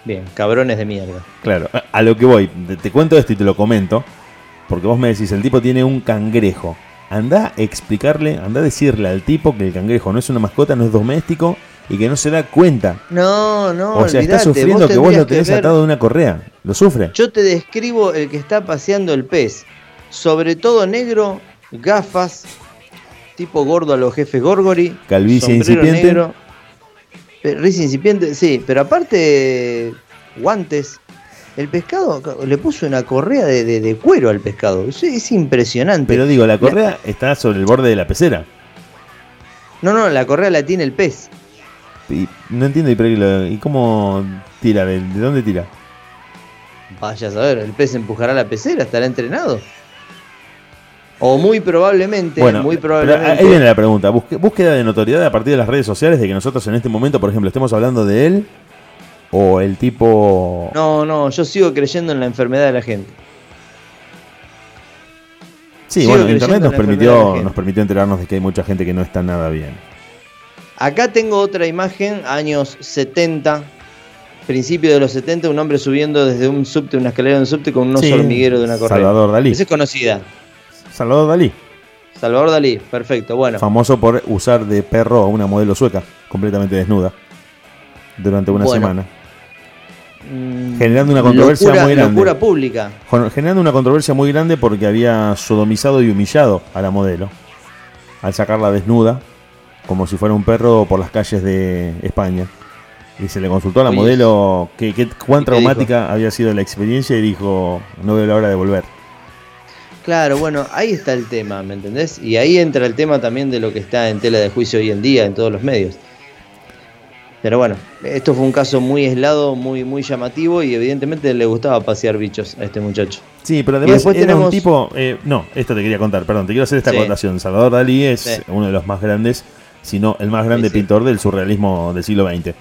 [SPEAKER 1] Bien, cabrones de mierda.
[SPEAKER 2] Claro, a, lo que voy, te cuento esto y te lo comento, porque vos me decís, el tipo tiene un cangrejo anda a explicarle, anda a decirle al tipo que el cangrejo no es una mascota, no es doméstico y que no se da cuenta.
[SPEAKER 1] No, no,
[SPEAKER 2] O sea, está sufriendo que vos lo tenés atado de una correa. ¿Lo sufre?
[SPEAKER 1] Yo te describo el que está paseando el pez. Sobre todo negro, gafas, tipo gordo a los jefes Gorgori.
[SPEAKER 2] Calvicie incipiente. Negro,
[SPEAKER 1] risa incipiente, sí, pero aparte guantes, el pescado le puso una correa de, cuero al pescado. es impresionante.
[SPEAKER 2] Pero digo, la correa está sobre el borde de la pecera.
[SPEAKER 1] No, no, la correa la tiene el pez.
[SPEAKER 2] no entiendo, ¿y, cómo tira? ¿De, dónde tira?
[SPEAKER 1] Vaya a saber, el pez empujará la pecera, estará entrenado. O muy probablemente, bueno, muy probablemente.
[SPEAKER 2] ahí viene la pregunta. Búsqueda de notoriedad a partir de las redes sociales de que nosotros en este momento, por ejemplo, estemos hablando de él o el tipo...
[SPEAKER 1] No, no, yo sigo creyendo en la enfermedad de la gente.
[SPEAKER 2] Sí, bueno, Internet nos permitió, nos permitió enterarnos de que hay mucha gente que no está nada bien.
[SPEAKER 1] Acá tengo otra imagen, años 70, principio de los 70, un hombre subiendo desde un subte, una escalera de un subte con unos hormigueros de una correa.
[SPEAKER 2] Salvador Dalí.
[SPEAKER 1] Esa es conocida.
[SPEAKER 2] Salvador Dalí.
[SPEAKER 1] Salvador Dalí, perfecto, bueno.
[SPEAKER 2] Famoso por usar de perro a una modelo sueca, completamente desnuda, durante una semana. Mm, generando una controversia muy grande.
[SPEAKER 1] pública.
[SPEAKER 2] Generando una controversia muy grande porque había sodomizado y humillado a la modelo al sacarla desnuda, como si fuera un perro por las calles de España. Y se le consultó a la modelo que, cuán traumática había sido la experiencia y dijo, no veo la hora de volver.
[SPEAKER 1] Claro, bueno, ahí está el tema, ¿me entendés? Y ahí entra el tema también de lo que está en tela de juicio hoy en día en todos los medios. Pero bueno, esto fue un caso muy aislado, muy, muy llamativo y evidentemente le gustaba pasear bichos a este muchacho.
[SPEAKER 2] Sí, pero además era un tipo. Eh, no, esto te quería contar, perdón, te quiero hacer esta acotación. Salvador Dalí es uno de los más grandes, si no el más grande pintor del surrealismo del siglo XX.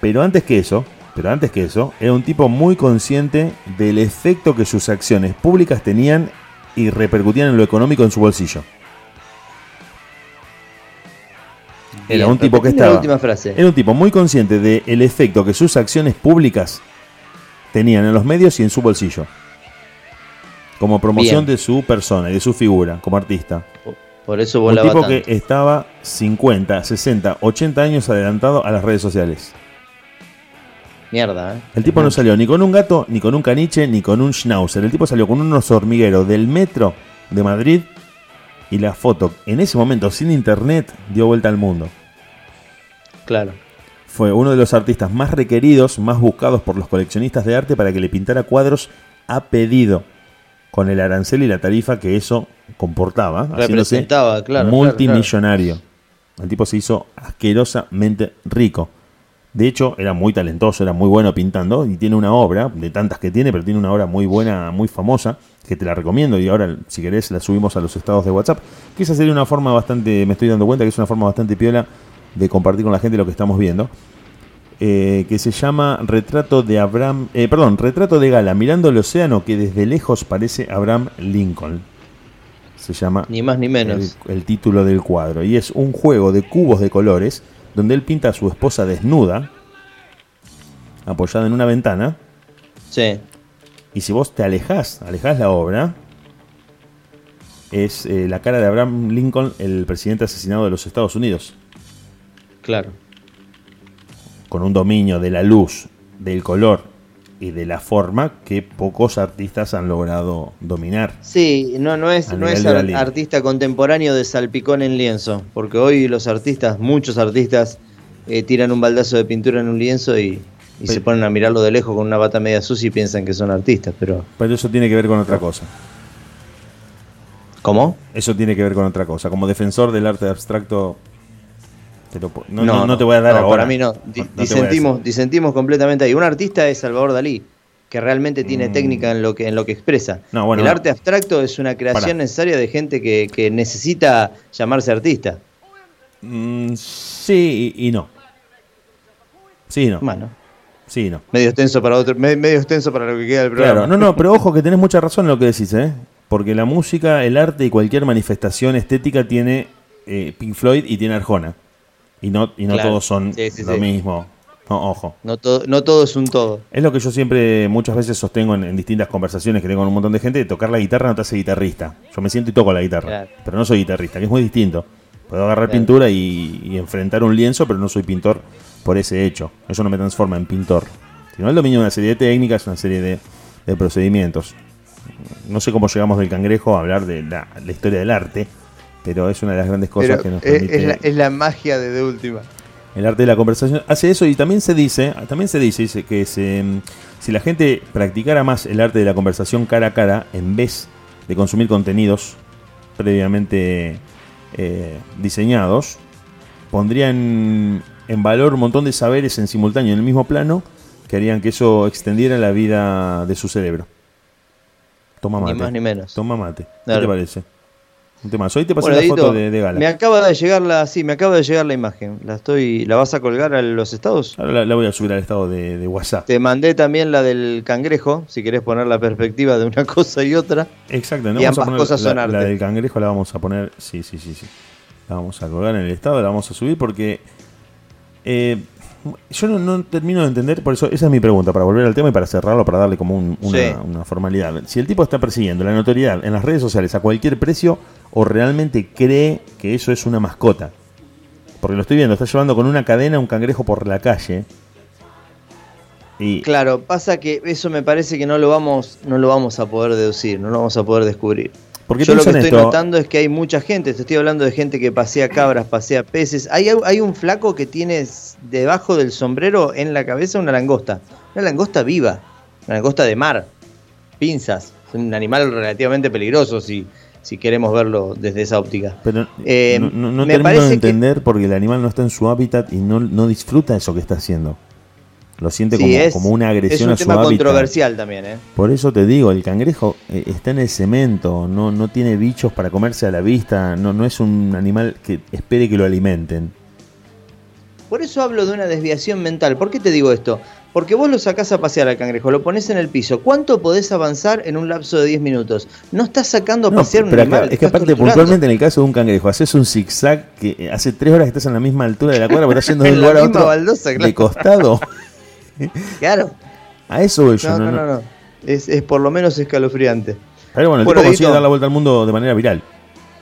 [SPEAKER 2] Pero antes que eso, pero antes que eso, era un tipo muy consciente del efecto que sus acciones públicas tenían y repercutían en lo económico en su bolsillo. Era un tipo que estaba. Era un tipo muy consciente del efecto que sus acciones públicas tenían en los medios y en su bolsillo. Como promoción de su persona y de su figura como artista.
[SPEAKER 1] Por eso volaba
[SPEAKER 2] Un tipo que estaba 50, 60, 80 años adelantado a las redes sociales.
[SPEAKER 1] Mierda, ¿eh?
[SPEAKER 2] El tipo no salió ni con un gato, ni con un caniche, ni con un schnauzer. El tipo salió con unos hormigueros del metro de Madrid y la foto en ese momento sin internet dio vuelta al mundo.
[SPEAKER 1] Claro.
[SPEAKER 2] Fue uno de los artistas más requeridos, más buscados por los coleccionistas de arte para que le pintara cuadros a pedido. con el arancel y la tarifa que eso comportaba,
[SPEAKER 1] representaba, claro,
[SPEAKER 2] multimillonario. El tipo se hizo asquerosamente rico. De hecho, era muy talentoso, era muy bueno pintando y tiene una obra, de tantas que tiene, pero tiene una obra muy buena, muy famosa, que te la recomiendo y ahora, si querés, la subimos a los estados de WhatsApp. Que esa sería una forma bastante, me estoy dando cuenta que es una forma bastante piola de compartir con la gente lo que estamos viendo. Eh, que se llama Retrato de Abraham, eh, perdón, Retrato de Gala, mirando el océano que desde lejos parece Abraham Lincoln. Se llama
[SPEAKER 1] ni más ni menos
[SPEAKER 2] el, el título del cuadro y es un juego de cubos de colores donde él pinta a su esposa desnuda, apoyada en una ventana.
[SPEAKER 1] Sí.
[SPEAKER 2] Y si vos te alejás, alejás la obra, es eh, la cara de Abraham Lincoln, el presidente asesinado de los Estados Unidos.
[SPEAKER 1] Claro.
[SPEAKER 2] Con un dominio de la luz, del color y de la forma que pocos artistas han logrado dominar.
[SPEAKER 1] Sí, no, no es, no es artista contemporáneo de salpicón en lienzo, porque hoy los artistas, muchos artistas, eh, tiran un baldazo de pintura en un lienzo y, se ponen a mirarlo de lejos con una bata media sucia y piensan que son artistas, pero...
[SPEAKER 2] Pero eso tiene que ver con otra cosa.
[SPEAKER 1] ¿Cómo?
[SPEAKER 2] Eso tiene que ver con otra cosa. Como defensor del arte abstracto no, no, te voy a dar ahora.
[SPEAKER 1] Para mí no. disentimos, disentimos completamente ahí. Un artista es Salvador Dalí, que realmente tiene mm. técnica en lo que, en lo que expresa. el arte abstracto es una creación necesaria de gente que, necesita llamarse artista.
[SPEAKER 2] Mm, sí y, no. Sí y no.
[SPEAKER 1] Bueno.
[SPEAKER 2] Sí y no.
[SPEAKER 1] Medio extenso para otro, medio extenso para lo que queda del programa.
[SPEAKER 2] Claro, no, no, pero ojo que tenés mucha razón en lo que decís, ¿eh? Porque la música, el arte y cualquier manifestación estética tiene eh, Pink Floyd y tiene Arjona. Y no, y no todos son lo mismo. No, ojo.
[SPEAKER 1] No todo, no todo es un todo.
[SPEAKER 2] Es lo que yo siempre muchas veces sostengo en, distintas conversaciones que tengo con un montón de gente, tocar la guitarra no te hace guitarrista. Yo me siento y toco la guitarra, pero no soy guitarrista, que es muy distinto. Puedo agarrar pintura y, enfrentar un lienzo, pero no soy pintor por ese hecho. Eso no me transforma en pintor. Sino el dominio de una serie de técnicas, una serie de, procedimientos. No sé cómo llegamos del cangrejo a hablar de la historia del arte, pero es una de las grandes cosas que nos
[SPEAKER 1] permite. Es la, magia de De Última.
[SPEAKER 2] El arte de la conversación hace eso y también se dice, también se dice, que si la gente practicara más el arte de la conversación cara a cara en vez de consumir contenidos previamente eh, diseñados, pondrían en valor un montón de saberes en simultáneo en el mismo plano que harían que eso extendiera la vida de su cerebro. Toma mate.
[SPEAKER 1] Ni más ni menos.
[SPEAKER 2] Toma mate. ¿Qué te parece? Un tema. Hoy te pasé la foto de, Gala.
[SPEAKER 1] Me acaba de llegar la, sí, me acaba de llegar la imagen. La estoy, ¿la vas a colgar a los estados?
[SPEAKER 2] Ahora la, voy a subir al estado de, WhatsApp.
[SPEAKER 1] Te mandé también la del cangrejo, si querés poner la perspectiva de una [LAUGHS] cosa y otra.
[SPEAKER 2] Exacto, ¿no?
[SPEAKER 1] Y ambas cosas son
[SPEAKER 2] la,
[SPEAKER 1] arte.
[SPEAKER 2] La del cangrejo la vamos a poner, sí, sí, sí, sí. La vamos a colgar en el estado, la vamos a subir porque eh, yo no, termino de entender, por eso esa es mi pregunta, para volver al tema y para cerrarlo, para darle como una, formalidad. Si el tipo está persiguiendo la notoriedad en las redes sociales a cualquier precio o realmente cree que eso es una mascota. Porque lo estoy viendo, está llevando con una cadena un cangrejo por la calle.
[SPEAKER 1] Y... Claro, pasa que eso me parece que no lo vamos, no lo vamos a poder deducir, no lo vamos a poder descubrir. Yo lo que estoy notando es que hay mucha gente, te estoy hablando de gente que pasea cabras, pasea peces. Hay, hay un flaco que tiene debajo del sombrero en la cabeza una langosta. Una langosta viva, una langosta de mar, pinzas. Es un animal relativamente peligroso si, si queremos verlo desde esa óptica.
[SPEAKER 2] Pero eh, no, no, termino de entender porque el animal no está en su hábitat y no, no disfruta eso que está haciendo. Lo siente como, una agresión a su
[SPEAKER 1] tema controversial también, ¿eh?
[SPEAKER 2] Por eso te digo, el cangrejo eh, está en el cemento, no, no tiene bichos para comerse a la vista, no, no es un animal que espere que lo alimenten.
[SPEAKER 1] Por eso hablo de una desviación mental. ¿Por qué te digo esto? Porque vos lo sacás a pasear al cangrejo, lo pones en el piso. ¿Cuánto podés avanzar en un lapso de 10 minutos? No estás sacando a pasear un animal.
[SPEAKER 2] es que aparte, puntualmente en el caso de un cangrejo, haces un zigzag que hace 3 horas que estás en la misma altura de la cuadra, porque estás yendo de un [LAUGHS] lugar a otro de costado. [LAUGHS]
[SPEAKER 1] claro.
[SPEAKER 2] A eso voy
[SPEAKER 1] yo. No, no, no. Es, por lo menos escalofriante.
[SPEAKER 2] Pero bueno, el tipo consigue dar la vuelta al mundo de manera viral.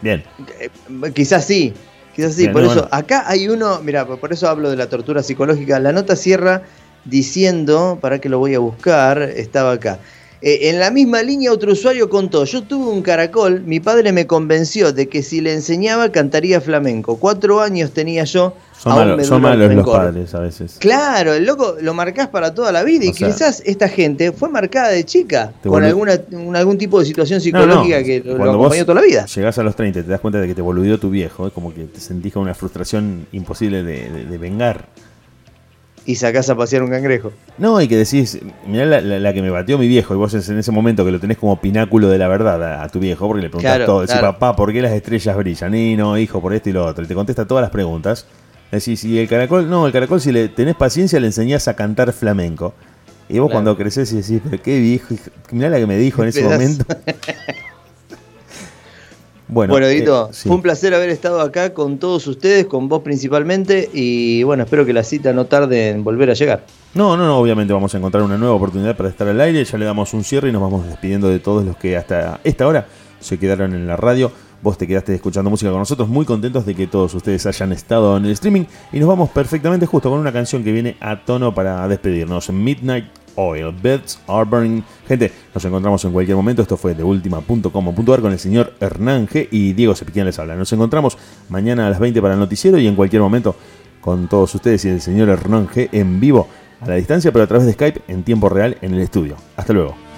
[SPEAKER 2] Bien.
[SPEAKER 1] Eh, quizás sí. Quizás sí. por eso, acá hay uno. Mira, por eso hablo de la tortura psicológica. La nota cierra diciendo, para que lo voy a buscar, estaba acá. Eh, en la misma línea otro usuario contó, yo tuve un caracol, mi padre me convenció de que si le enseñaba cantaría flamenco. Cuatro años tenía yo.
[SPEAKER 2] Son, malos los padres a veces.
[SPEAKER 1] Claro, el loco lo marcás para toda la vida y quizás esta gente fue marcada de chica con alguna, algún tipo de situación psicológica que lo, acompañó toda la vida.
[SPEAKER 2] Llegás a los 30 y te das cuenta de que te boludió tu viejo, como que te sentís con una frustración imposible de vengar
[SPEAKER 1] y sacás a pasear un cangrejo.
[SPEAKER 2] No, y que decís, mirá la, que me batió mi viejo, y vos en ese momento que lo tenés como pináculo de la verdad a, tu viejo, porque le preguntás todo, decís, papá, ¿por qué las estrellas brillan? Y no, hijo, por esto y lo otro, y te contesta todas las preguntas. Decís, y el caracol, no, el caracol si le tenés paciencia le enseñás a cantar flamenco. Y vos cuando creces y decís, pero qué viejo, mirá la que me dijo en ese momento. [LAUGHS]
[SPEAKER 1] Bueno, bueno Edito, eh, fue un placer haber estado acá con todos ustedes, con vos principalmente, y bueno, espero que la cita no tarde en volver a llegar.
[SPEAKER 2] No, no, no, obviamente vamos a encontrar una nueva oportunidad para estar al aire, ya le damos un cierre y nos vamos despidiendo de todos los que hasta esta hora se quedaron en la radio. Vos te quedaste escuchando música con nosotros, muy contentos de que todos ustedes hayan estado en el streaming y nos vamos perfectamente justo con una canción que viene a tono para despedirnos. Midnight Oil. Beds are burning. Gente, nos encontramos en cualquier momento. Esto fue de última.com.ar con el señor Hernán G y Diego Cepillán les habla. Nos encontramos mañana a las 20 para el noticiero y en cualquier momento con todos ustedes y el señor Hernán G en vivo a la distancia, pero a través de Skype en tiempo real en el estudio. Hasta luego.